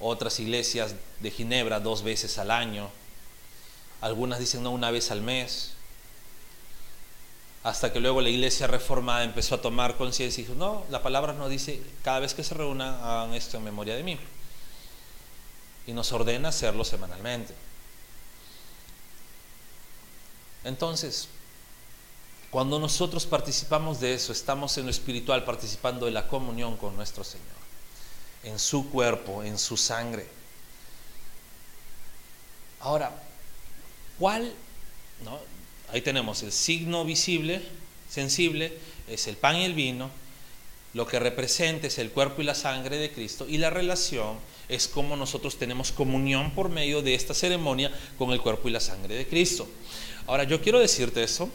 otras iglesias de Ginebra dos veces al año, algunas dicen no una vez al mes, hasta que luego la iglesia reformada empezó a tomar conciencia y dijo, no, la palabra nos dice, cada vez que se reúnan hagan esto en memoria de mí. Y nos ordena hacerlo semanalmente. Entonces, cuando nosotros participamos de eso, estamos en lo espiritual participando de la comunión con nuestro Señor en su cuerpo, en su sangre. Ahora, ¿cuál? Ahí tenemos el signo visible, sensible, es el pan y el vino. Lo que representa es el cuerpo y la sangre de Cristo. Y la relación es como nosotros tenemos comunión por medio de esta ceremonia con el cuerpo y la sangre de Cristo. Ahora, yo quiero decirte eso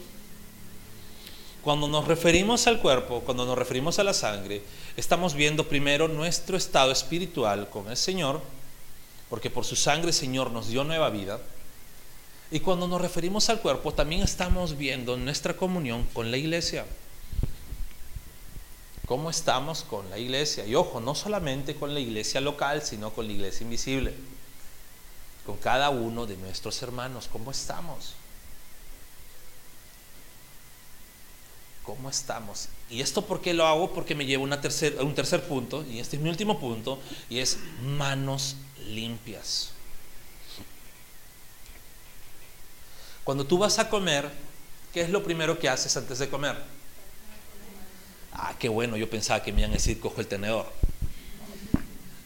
cuando nos referimos al cuerpo, cuando nos referimos a la sangre, estamos viendo primero nuestro estado espiritual con el Señor, porque por su sangre el Señor nos dio nueva vida. Y cuando nos referimos al cuerpo, también estamos viendo nuestra comunión con la iglesia. ¿Cómo estamos con la iglesia? Y ojo, no solamente con la iglesia local, sino con la iglesia invisible. Con cada uno de nuestros hermanos, ¿cómo estamos? ¿Cómo estamos? ¿Y esto por qué lo hago? Porque me lleva una a un tercer punto, y este es mi último punto, y es manos limpias. Cuando tú vas a comer, ¿qué es lo primero que haces antes de comer? Ah, qué bueno, yo pensaba que me iban a decir cojo el tenedor.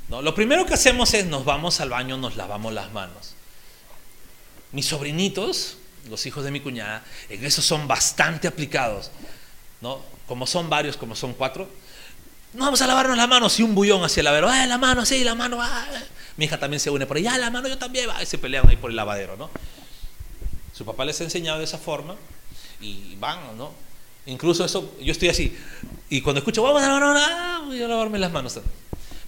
No, lo primero que hacemos es nos vamos al baño, nos lavamos las manos. Mis sobrinitos, los hijos de mi cuñada, en eso son bastante aplicados. ¿No? Como son varios, como son cuatro, no vamos a lavarnos las manos y un bullón hacia el lavadero, ¡ay, la mano, sí, la mano! Ah". Mi hija también se une por ahí, ¡ah, la mano yo también! va y se pelean ahí por el lavadero, ¿no? Su papá les ha enseñado de esa forma y van, ¿no? Incluso eso, yo estoy así, y cuando escucho, vamos a lavarnos, ah, voy a lavarme las manos.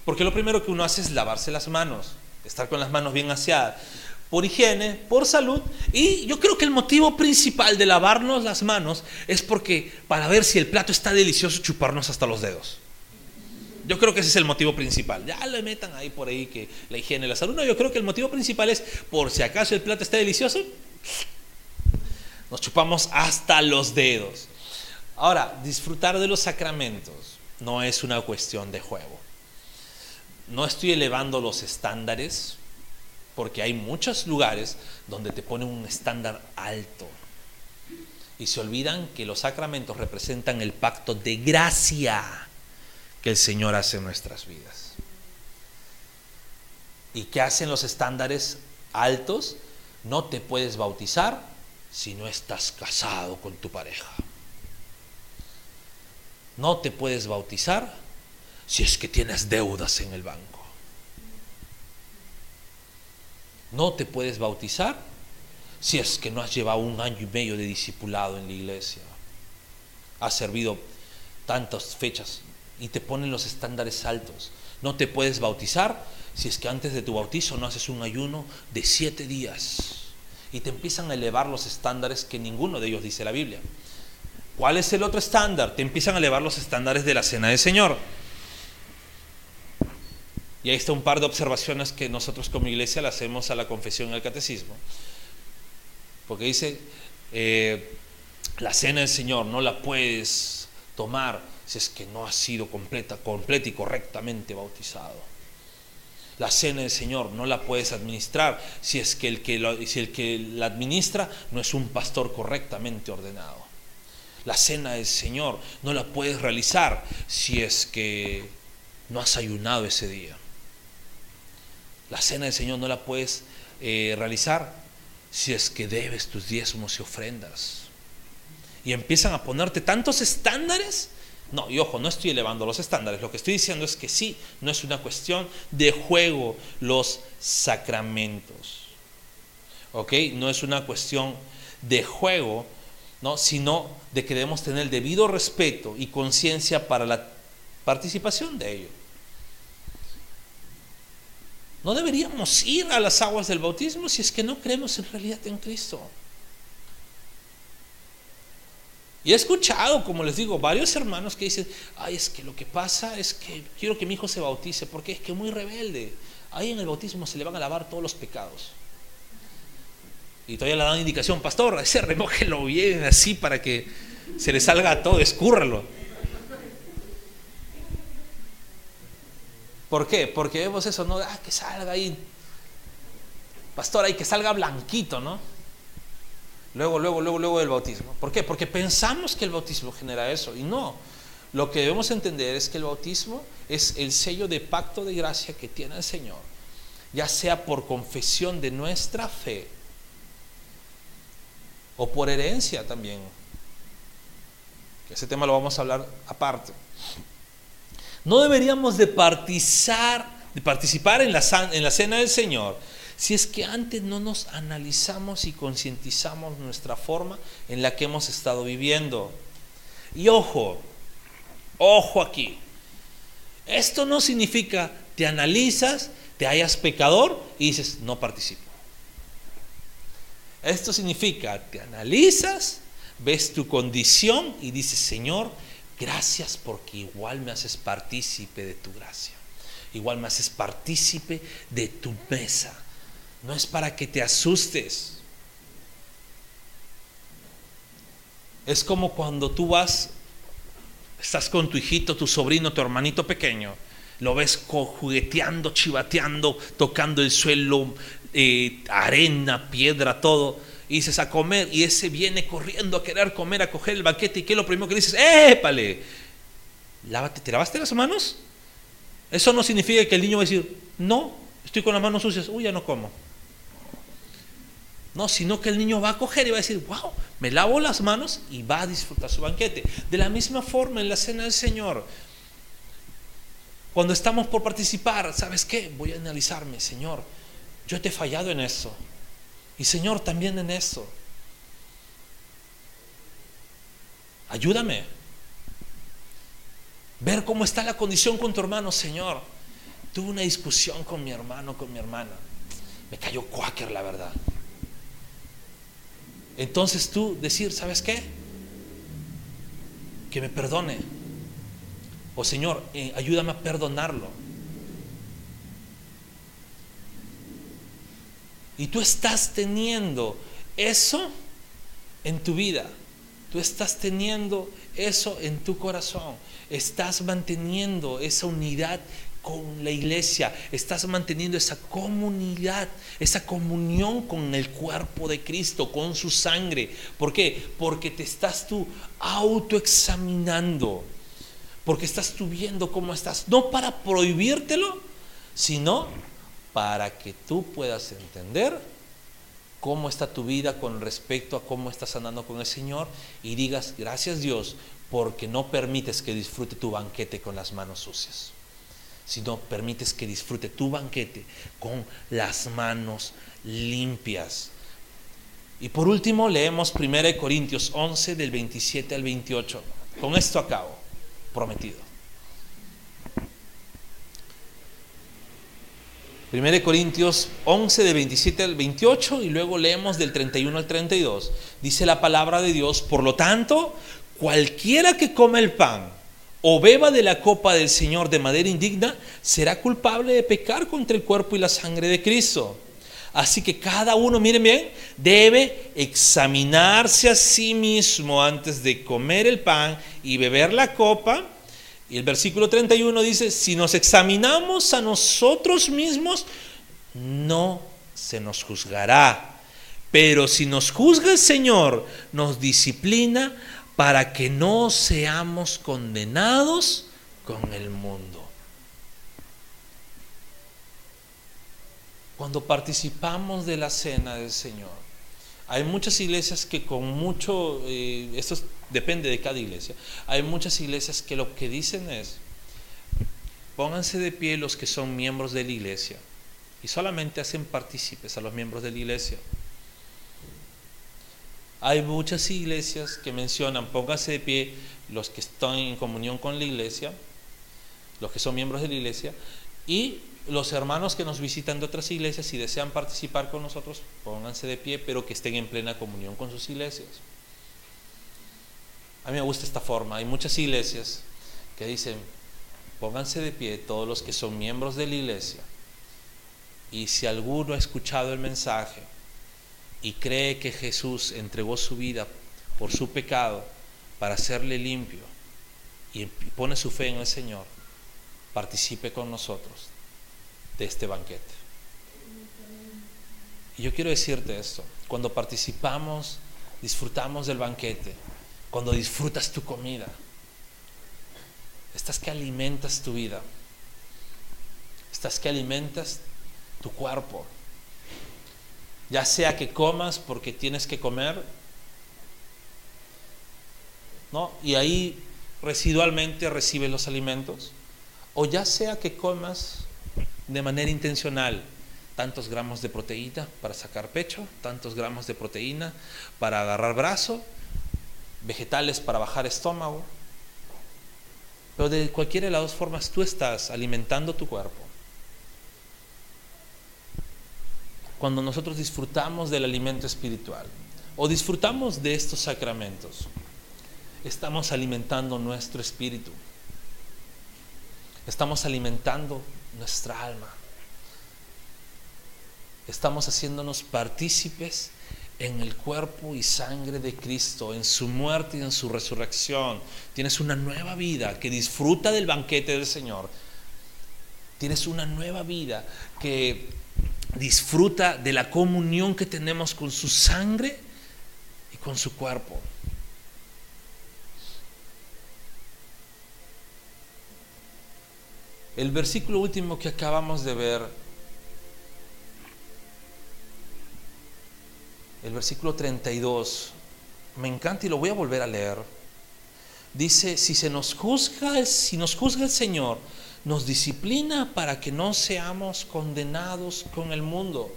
Porque lo primero que uno hace es lavarse las manos, estar con las manos bien aseadas por higiene, por salud. Y yo creo que el motivo principal de lavarnos las manos es porque para ver si el plato está delicioso, chuparnos hasta los dedos. Yo creo que ese es el motivo principal. Ya le metan ahí por ahí que la higiene, la salud. No, yo creo que el motivo principal es por si acaso el plato está delicioso. Nos chupamos hasta los dedos. Ahora, disfrutar de los sacramentos no es una cuestión de juego. No estoy elevando los estándares, porque hay muchos lugares donde te ponen un estándar alto. Y se olvidan que los sacramentos representan el pacto de gracia que el Señor hace en nuestras vidas. ¿Y qué hacen los estándares altos? No te puedes bautizar si no estás casado con tu pareja. No te puedes bautizar si es que tienes deudas en el banco. No te puedes bautizar si es que no has llevado un año y medio de discipulado en la iglesia. Has servido tantas fechas y te ponen los estándares altos. No te puedes bautizar si es que antes de tu bautizo no haces un ayuno de siete días y te empiezan a elevar los estándares que ninguno de ellos dice la Biblia. ¿Cuál es el otro estándar? Te empiezan a elevar los estándares de la cena del Señor. Y ahí está un par de observaciones que nosotros como iglesia le hacemos a la confesión y al catecismo. Porque dice, eh, la cena del Señor no la puedes tomar si es que no has sido completa, y correctamente bautizado. La cena del Señor no la puedes administrar si es que el que, si el que la administra no es un pastor correctamente ordenado. La cena del Señor no la puedes realizar si es que no has ayunado ese día. La cena del Señor no la puedes eh, realizar si es que debes tus diezmos y ofrendas. Y empiezan a ponerte tantos estándares no, y ojo, no estoy elevando los estándares. Lo que estoy diciendo es que sí, no es una cuestión de juego los sacramentos. ¿Ok? No es una cuestión de juego, ¿no? sino de que debemos tener el debido respeto y conciencia para la participación de ello. No deberíamos ir a las aguas del bautismo si es que no creemos en realidad en Cristo. Y he escuchado, como les digo, varios hermanos que dicen, ay, es que lo que pasa es que quiero que mi hijo se bautice, porque es que es muy rebelde. Ahí en el bautismo se le van a lavar todos los pecados. Y todavía le dan indicación, pastor, ese remójelo bien así para que se le salga todo, escúrralo. ¿Por qué? Porque vemos eso, ¿no? Ah, que salga ahí. Pastor, hay que salga blanquito, ¿no? Luego, luego, luego, luego del bautismo. ¿Por qué? Porque pensamos que el bautismo genera eso y no. Lo que debemos entender es que el bautismo es el sello de pacto de gracia que tiene el Señor, ya sea por confesión de nuestra fe o por herencia también. ese tema lo vamos a hablar aparte. No deberíamos de participar, en la, en la cena del Señor si es que antes no nos analizamos y concientizamos nuestra forma en la que hemos estado viviendo. Y ojo, ojo aquí. Esto no significa te analizas, te hayas pecador y dices, no participo. Esto significa, te analizas, ves tu condición y dices, Señor, gracias porque igual me haces partícipe de tu gracia. Igual me haces partícipe de tu mesa no es para que te asustes. Es como cuando tú vas, estás con tu hijito, tu sobrino, tu hermanito pequeño, lo ves jugueteando, chivateando, tocando el suelo, eh, arena, piedra, todo, y dices a comer, y ese viene corriendo a querer comer, a coger el banquete, y ¿qué es lo primero que dices? ¡Épale! Lávate, ¿te lavaste las manos? Eso no significa que el niño va a decir, no, estoy con las manos sucias, uy, ya no como. No, sino que el niño va a coger y va a decir, wow, me lavo las manos y va a disfrutar su banquete. De la misma forma en la cena del Señor, cuando estamos por participar, ¿sabes qué? Voy a analizarme, Señor, yo te he fallado en eso. Y Señor, también en eso. Ayúdame. Ver cómo está la condición con tu hermano, Señor. Tuve una discusión con mi hermano, con mi hermana. Me cayó cuáquer, la verdad. Entonces tú decir, ¿sabes qué? Que me perdone. O Señor, eh, ayúdame a perdonarlo. Y tú estás teniendo eso en tu vida. Tú estás teniendo eso en tu corazón. Estás manteniendo esa unidad con la iglesia. Estás manteniendo esa comunidad, esa comunión con el cuerpo de Cristo, con su sangre. ¿Por qué? Porque te estás tú autoexaminando. Porque estás tú viendo cómo estás. No para prohibírtelo, sino para que tú puedas entender cómo está tu vida con respecto a cómo estás andando con el Señor y digas, gracias Dios, porque no permites que disfrute tu banquete con las manos sucias, sino permites que disfrute tu banquete con las manos limpias. Y por último leemos 1 Corintios 11 del 27 al 28. Con esto acabo, prometido. 1 Corintios 11 de 27 al 28 y luego leemos del 31 al 32. Dice la palabra de Dios, por lo tanto, cualquiera que coma el pan o beba de la copa del Señor de manera indigna, será culpable de pecar contra el cuerpo y la sangre de Cristo. Así que cada uno, miren bien, debe examinarse a sí mismo antes de comer el pan y beber la copa. Y el versículo 31 dice, si nos examinamos a nosotros mismos, no se nos juzgará. Pero si nos juzga el Señor, nos disciplina para que no seamos condenados con el mundo. Cuando participamos de la cena del Señor, hay muchas iglesias que con mucho, eh, esto depende de cada iglesia, hay muchas iglesias que lo que dicen es, pónganse de pie los que son miembros de la iglesia y solamente hacen partícipes a los miembros de la iglesia. Hay muchas iglesias que mencionan, pónganse de pie los que están en comunión con la iglesia, los que son miembros de la iglesia, y los hermanos que nos visitan de otras iglesias, y desean participar con nosotros, pónganse de pie, pero que estén en plena comunión con sus iglesias. A mí me gusta esta forma. Hay muchas iglesias que dicen, pónganse de pie todos los que son miembros de la iglesia. Y si alguno ha escuchado el mensaje y cree que Jesús entregó su vida por su pecado para hacerle limpio y pone su fe en el Señor, participe con nosotros de este banquete. Y yo quiero decirte esto, cuando participamos, disfrutamos del banquete, cuando disfrutas tu comida, estás que alimentas tu vida, estás que alimentas tu cuerpo, ya sea que comas porque tienes que comer, ¿no? Y ahí residualmente recibes los alimentos, o ya sea que comas de manera intencional tantos gramos de proteína para sacar pecho, tantos gramos de proteína para agarrar brazo, vegetales para bajar estómago. Pero de cualquiera de las dos formas tú estás alimentando tu cuerpo. Cuando nosotros disfrutamos del alimento espiritual o disfrutamos de estos sacramentos, estamos alimentando nuestro espíritu. Estamos alimentando nuestra alma. Estamos haciéndonos partícipes en el cuerpo y sangre de Cristo, en su muerte y en su resurrección. Tienes una nueva vida que disfruta del banquete del Señor. Tienes una nueva vida que disfruta de la comunión que tenemos con su sangre y con su cuerpo. El versículo último que acabamos de ver, el versículo 32, me encanta y lo voy a volver a leer. Dice, si se nos juzga, si nos juzga el Señor, nos disciplina para que no seamos condenados con el mundo.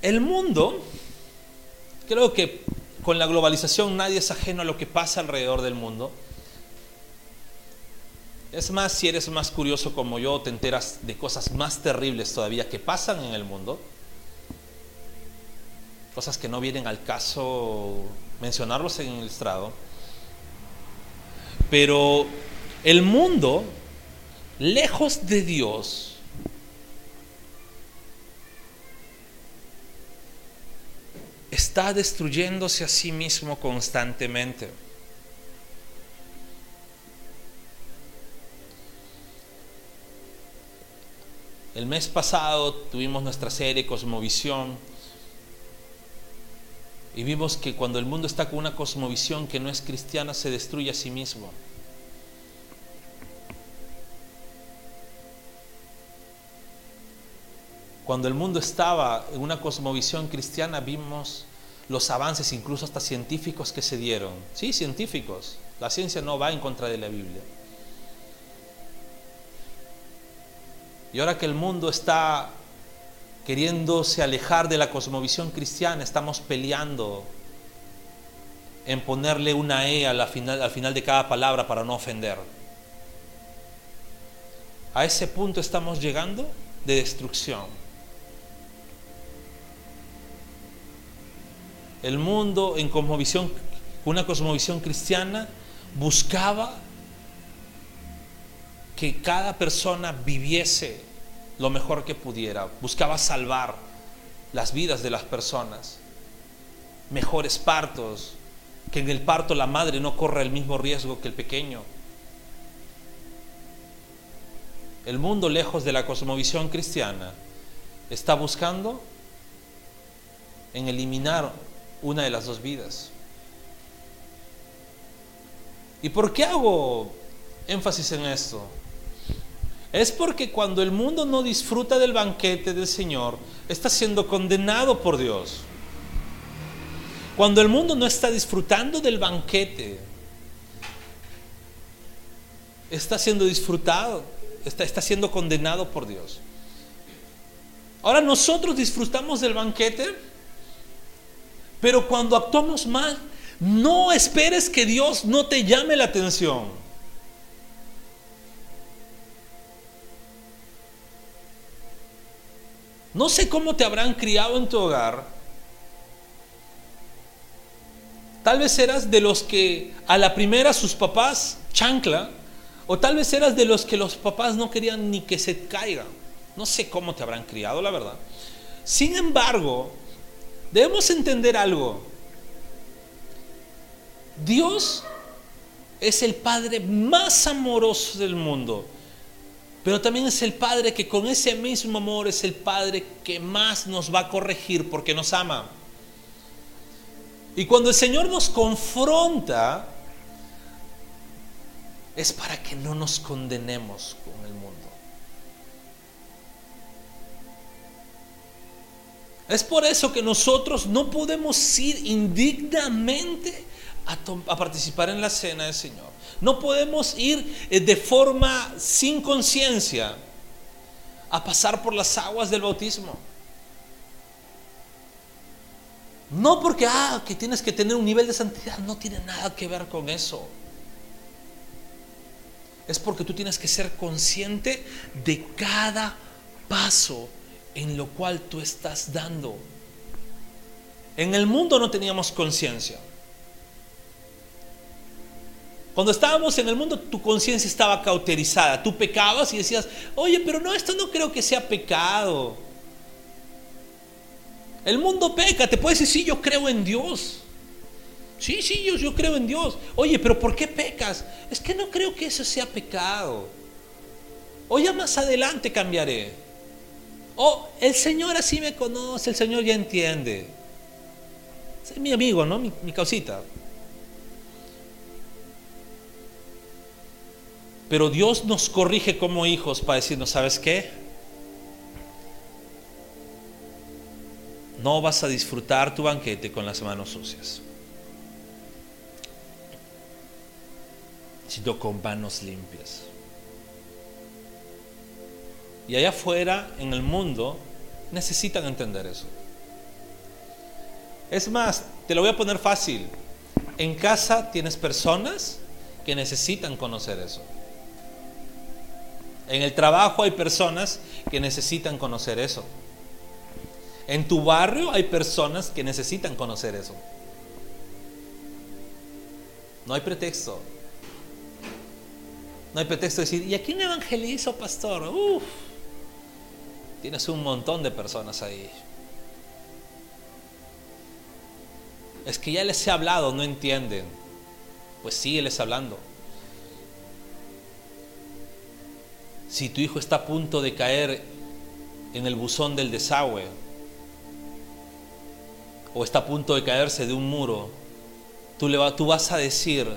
El mundo, creo que con la globalización nadie es ajeno a lo que pasa alrededor del mundo. Es más, si eres más curioso como yo, te enteras de cosas más terribles todavía que pasan en el mundo. Cosas que no vienen al caso mencionarlos en el estrado. Pero el mundo, lejos de Dios, está destruyéndose a sí mismo constantemente. El mes pasado tuvimos nuestra serie Cosmovisión y vimos que cuando el mundo está con una cosmovisión que no es cristiana se destruye a sí mismo. Cuando el mundo estaba en una cosmovisión cristiana vimos los avances, incluso hasta científicos que se dieron. Sí, científicos. La ciencia no va en contra de la Biblia. Y ahora que el mundo está queriéndose alejar de la cosmovisión cristiana, estamos peleando en ponerle una E al final, al final de cada palabra para no ofender. A ese punto estamos llegando de destrucción. El mundo en cosmovisión, una cosmovisión cristiana buscaba que cada persona viviese lo mejor que pudiera, buscaba salvar las vidas de las personas, mejores partos, que en el parto la madre no corra el mismo riesgo que el pequeño. El mundo, lejos de la cosmovisión cristiana, está buscando en eliminar una de las dos vidas. ¿Y por qué hago énfasis en esto? Es porque cuando el mundo no disfruta del banquete del Señor, está siendo condenado por Dios. Cuando el mundo no está disfrutando del banquete, está siendo disfrutado, está, está siendo condenado por Dios. Ahora nosotros disfrutamos del banquete pero cuando actuamos mal, no esperes que Dios no te llame la atención. No sé cómo te habrán criado en tu hogar. Tal vez eras de los que a la primera sus papás chancla, o tal vez eras de los que los papás no querían ni que se caiga. No sé cómo te habrán criado, la verdad. Sin embargo, Debemos entender algo. Dios es el Padre más amoroso del mundo, pero también es el Padre que con ese mismo amor es el Padre que más nos va a corregir porque nos ama. Y cuando el Señor nos confronta, es para que no nos condenemos Es por eso que nosotros no podemos ir indignamente a, participar en la cena del Señor. No podemos ir eh, de forma sin conciencia a pasar por las aguas del bautismo. No porque, ah, que tienes que tener un nivel de santidad, no tiene nada que ver con eso. Es porque tú tienes que ser consciente de cada paso en lo cual tú estás dando. En el mundo no teníamos conciencia. Cuando estábamos en el mundo, tu conciencia estaba cauterizada. Tú pecabas y decías, oye, pero no, esto no creo que sea pecado. El mundo peca, te puedes decir, sí, yo creo en Dios. Sí, sí, yo, yo creo en Dios. Oye, pero ¿por qué pecas? Es que no creo que eso sea pecado. O ya más adelante cambiaré. Oh, el Señor así me conoce, el Señor ya entiende. Es mi amigo, ¿no? Mi, mi causita. Pero Dios nos corrige como hijos para decirnos, ¿sabes qué? No vas a disfrutar tu banquete con las manos sucias, sino con manos limpias. Y allá afuera, en el mundo, necesitan entender eso. Es más, te lo voy a poner fácil. En casa tienes personas que necesitan conocer eso. En el trabajo hay personas que necesitan conocer eso. En tu barrio hay personas que necesitan conocer eso. No hay pretexto. No hay pretexto de decir, ¿y a quién evangelizo, pastor? Uf. Tienes un montón de personas ahí. Es que ya les he hablado, no entienden. Pues sígueles hablando. Si tu hijo está a punto de caer en el buzón del desagüe o está a punto de caerse de un muro, tú, le va, tú vas a decir,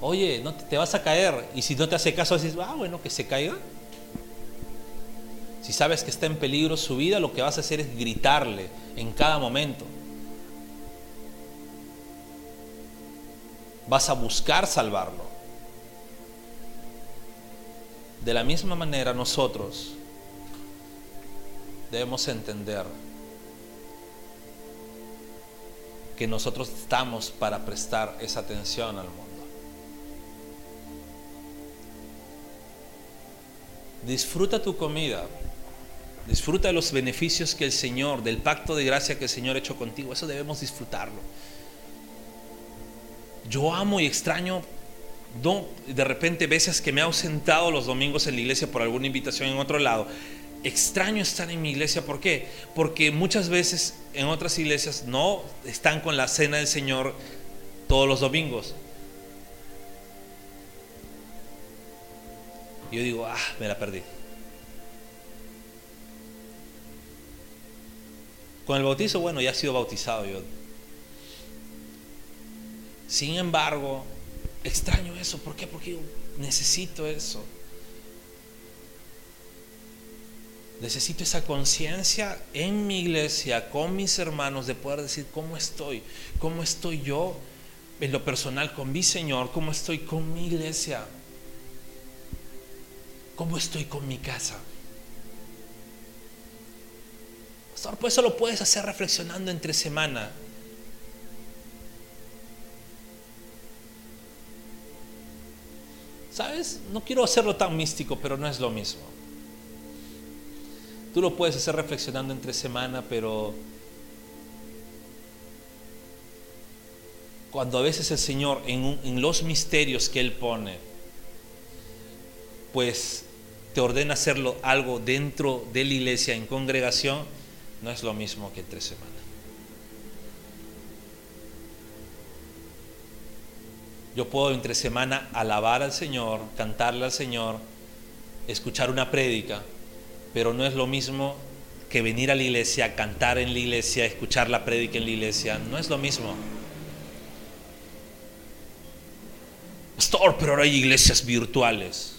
oye, no te, te vas a caer. Y si no te hace caso, dices, ah, bueno, que se caiga. Si sabes que está en peligro su vida, lo que vas a hacer es gritarle en cada momento. Vas a buscar salvarlo. De la misma manera nosotros debemos entender que nosotros estamos para prestar esa atención al mundo. Disfruta tu comida, disfruta de los beneficios que el Señor, del pacto de gracia que el Señor ha hecho contigo, eso debemos disfrutarlo. Yo amo y extraño de repente veces que me he ausentado los domingos en la iglesia por alguna invitación en otro lado. Extraño estar en mi iglesia, ¿por qué? Porque muchas veces en otras iglesias no están con la cena del Señor todos los domingos. Yo digo, ah, me la perdí. Con el bautizo, bueno, ya he sido bautizado yo. Sin embargo, extraño eso. ¿Por qué? Porque yo necesito eso. Necesito esa conciencia en mi iglesia, con mis hermanos, de poder decir cómo estoy, cómo estoy yo en lo personal con mi Señor, cómo estoy con mi iglesia, cómo estoy con mi casa. Pastor, pues eso lo puedes hacer reflexionando entre semana. ¿Sabes? No quiero hacerlo tan místico, pero no es lo mismo. Tú lo puedes hacer reflexionando entre semana, pero cuando a veces el Señor en, en, los misterios que Él pone, pues te ordena hacerlo algo dentro de la iglesia, en congregación, no es lo mismo que entre semana. Yo puedo entre semana alabar al Señor, cantarle al Señor, escuchar una prédica, pero no es lo mismo que venir a la iglesia, cantar en la iglesia, escuchar la prédica en la iglesia, no es lo mismo. Pastor, pero ahora hay iglesias virtuales.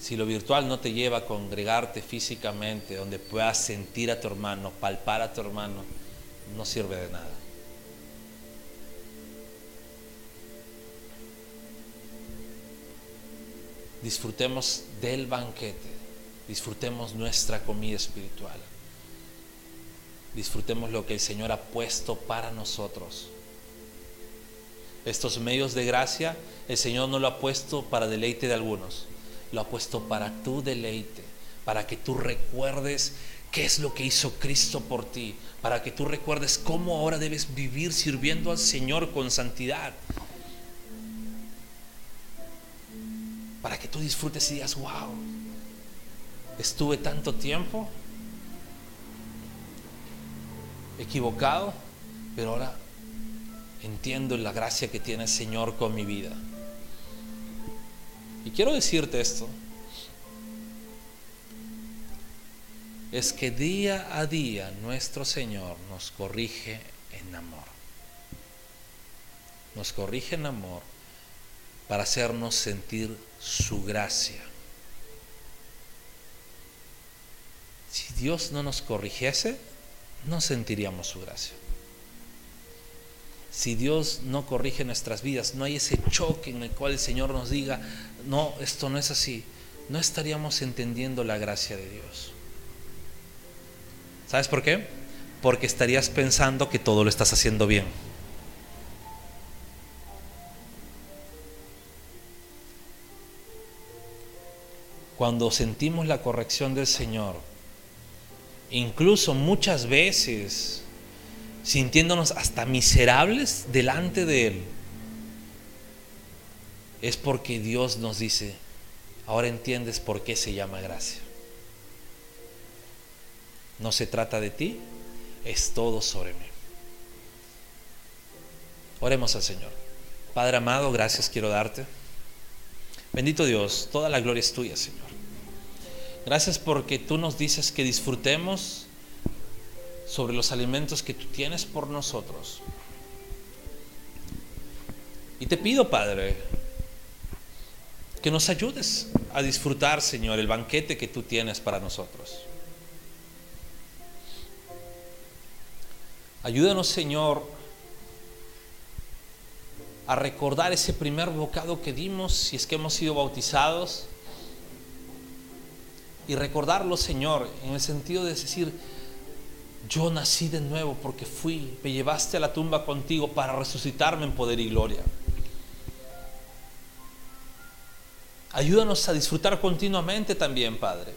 Si lo virtual no te lleva a congregarte físicamente, donde puedas sentir a tu hermano, palpar a tu hermano, no sirve de nada. disfrutemos del banquete, disfrutemos nuestra comida espiritual, disfrutemos lo que el Señor ha puesto para nosotros. Estos medios de gracia, el Señor no lo ha puesto para deleite de algunos, lo ha puesto para tu deleite, para que tú recuerdes qué es lo que hizo Cristo por ti, para que tú recuerdes cómo ahora debes vivir sirviendo al Señor con santidad. para que tú disfrutes y digas, wow, estuve tanto tiempo equivocado, pero ahora entiendo la gracia que tiene el Señor con mi vida. Y quiero decirte esto, es que día a día nuestro Señor nos corrige en amor. Nos corrige en amor para hacernos sentir su gracia. Si Dios no nos corrigiese, no sentiríamos su gracia. Si Dios no corrige nuestras vidas, no hay ese choque en el cual el Señor nos diga, no, esto no es así, no estaríamos entendiendo la gracia de Dios. ¿Sabes por qué? Porque estarías pensando que todo lo estás haciendo bien. cuando sentimos la corrección del Señor, incluso muchas veces sintiéndonos hasta miserables delante de Él, es porque Dios nos dice, ahora entiendes por qué se llama gracia. No se trata de ti, es todo sobre mí. Oremos al Señor. Padre amado, gracias quiero darte. Bendito Dios, toda la gloria es tuya, Señor. Gracias porque tú nos dices que disfrutemos sobre los alimentos que tú tienes por nosotros. Y te pido, Padre, que nos ayudes a disfrutar, Señor, el banquete que tú tienes para nosotros. Ayúdanos, Señor, a recordar ese primer bocado que dimos si es que hemos sido bautizados. Y recordarlo, Señor, en el sentido de decir, yo nací de nuevo porque fui, me llevaste a la tumba contigo para resucitarme en poder y gloria. Ayúdanos a disfrutar continuamente también, Padre.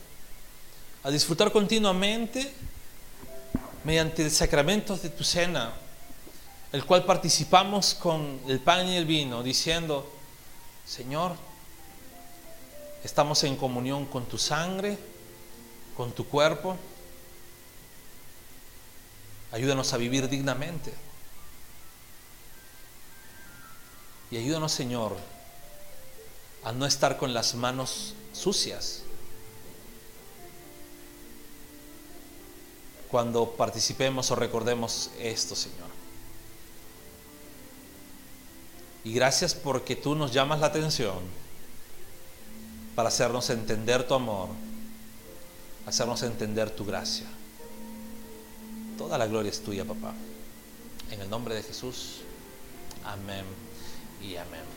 A disfrutar continuamente mediante el sacramento de tu cena, el cual participamos con el pan y el vino, diciendo, Señor, estamos en comunión con tu sangre, con tu cuerpo. Ayúdanos a vivir dignamente. Y ayúdanos, Señor, a no estar con las manos sucias cuando participemos o recordemos esto, Señor. Y gracias porque tú nos llamas la atención para hacernos entender tu amor, hacernos entender tu gracia. Toda la gloria es tuya, papá. En el nombre de Jesús. Amén y amén.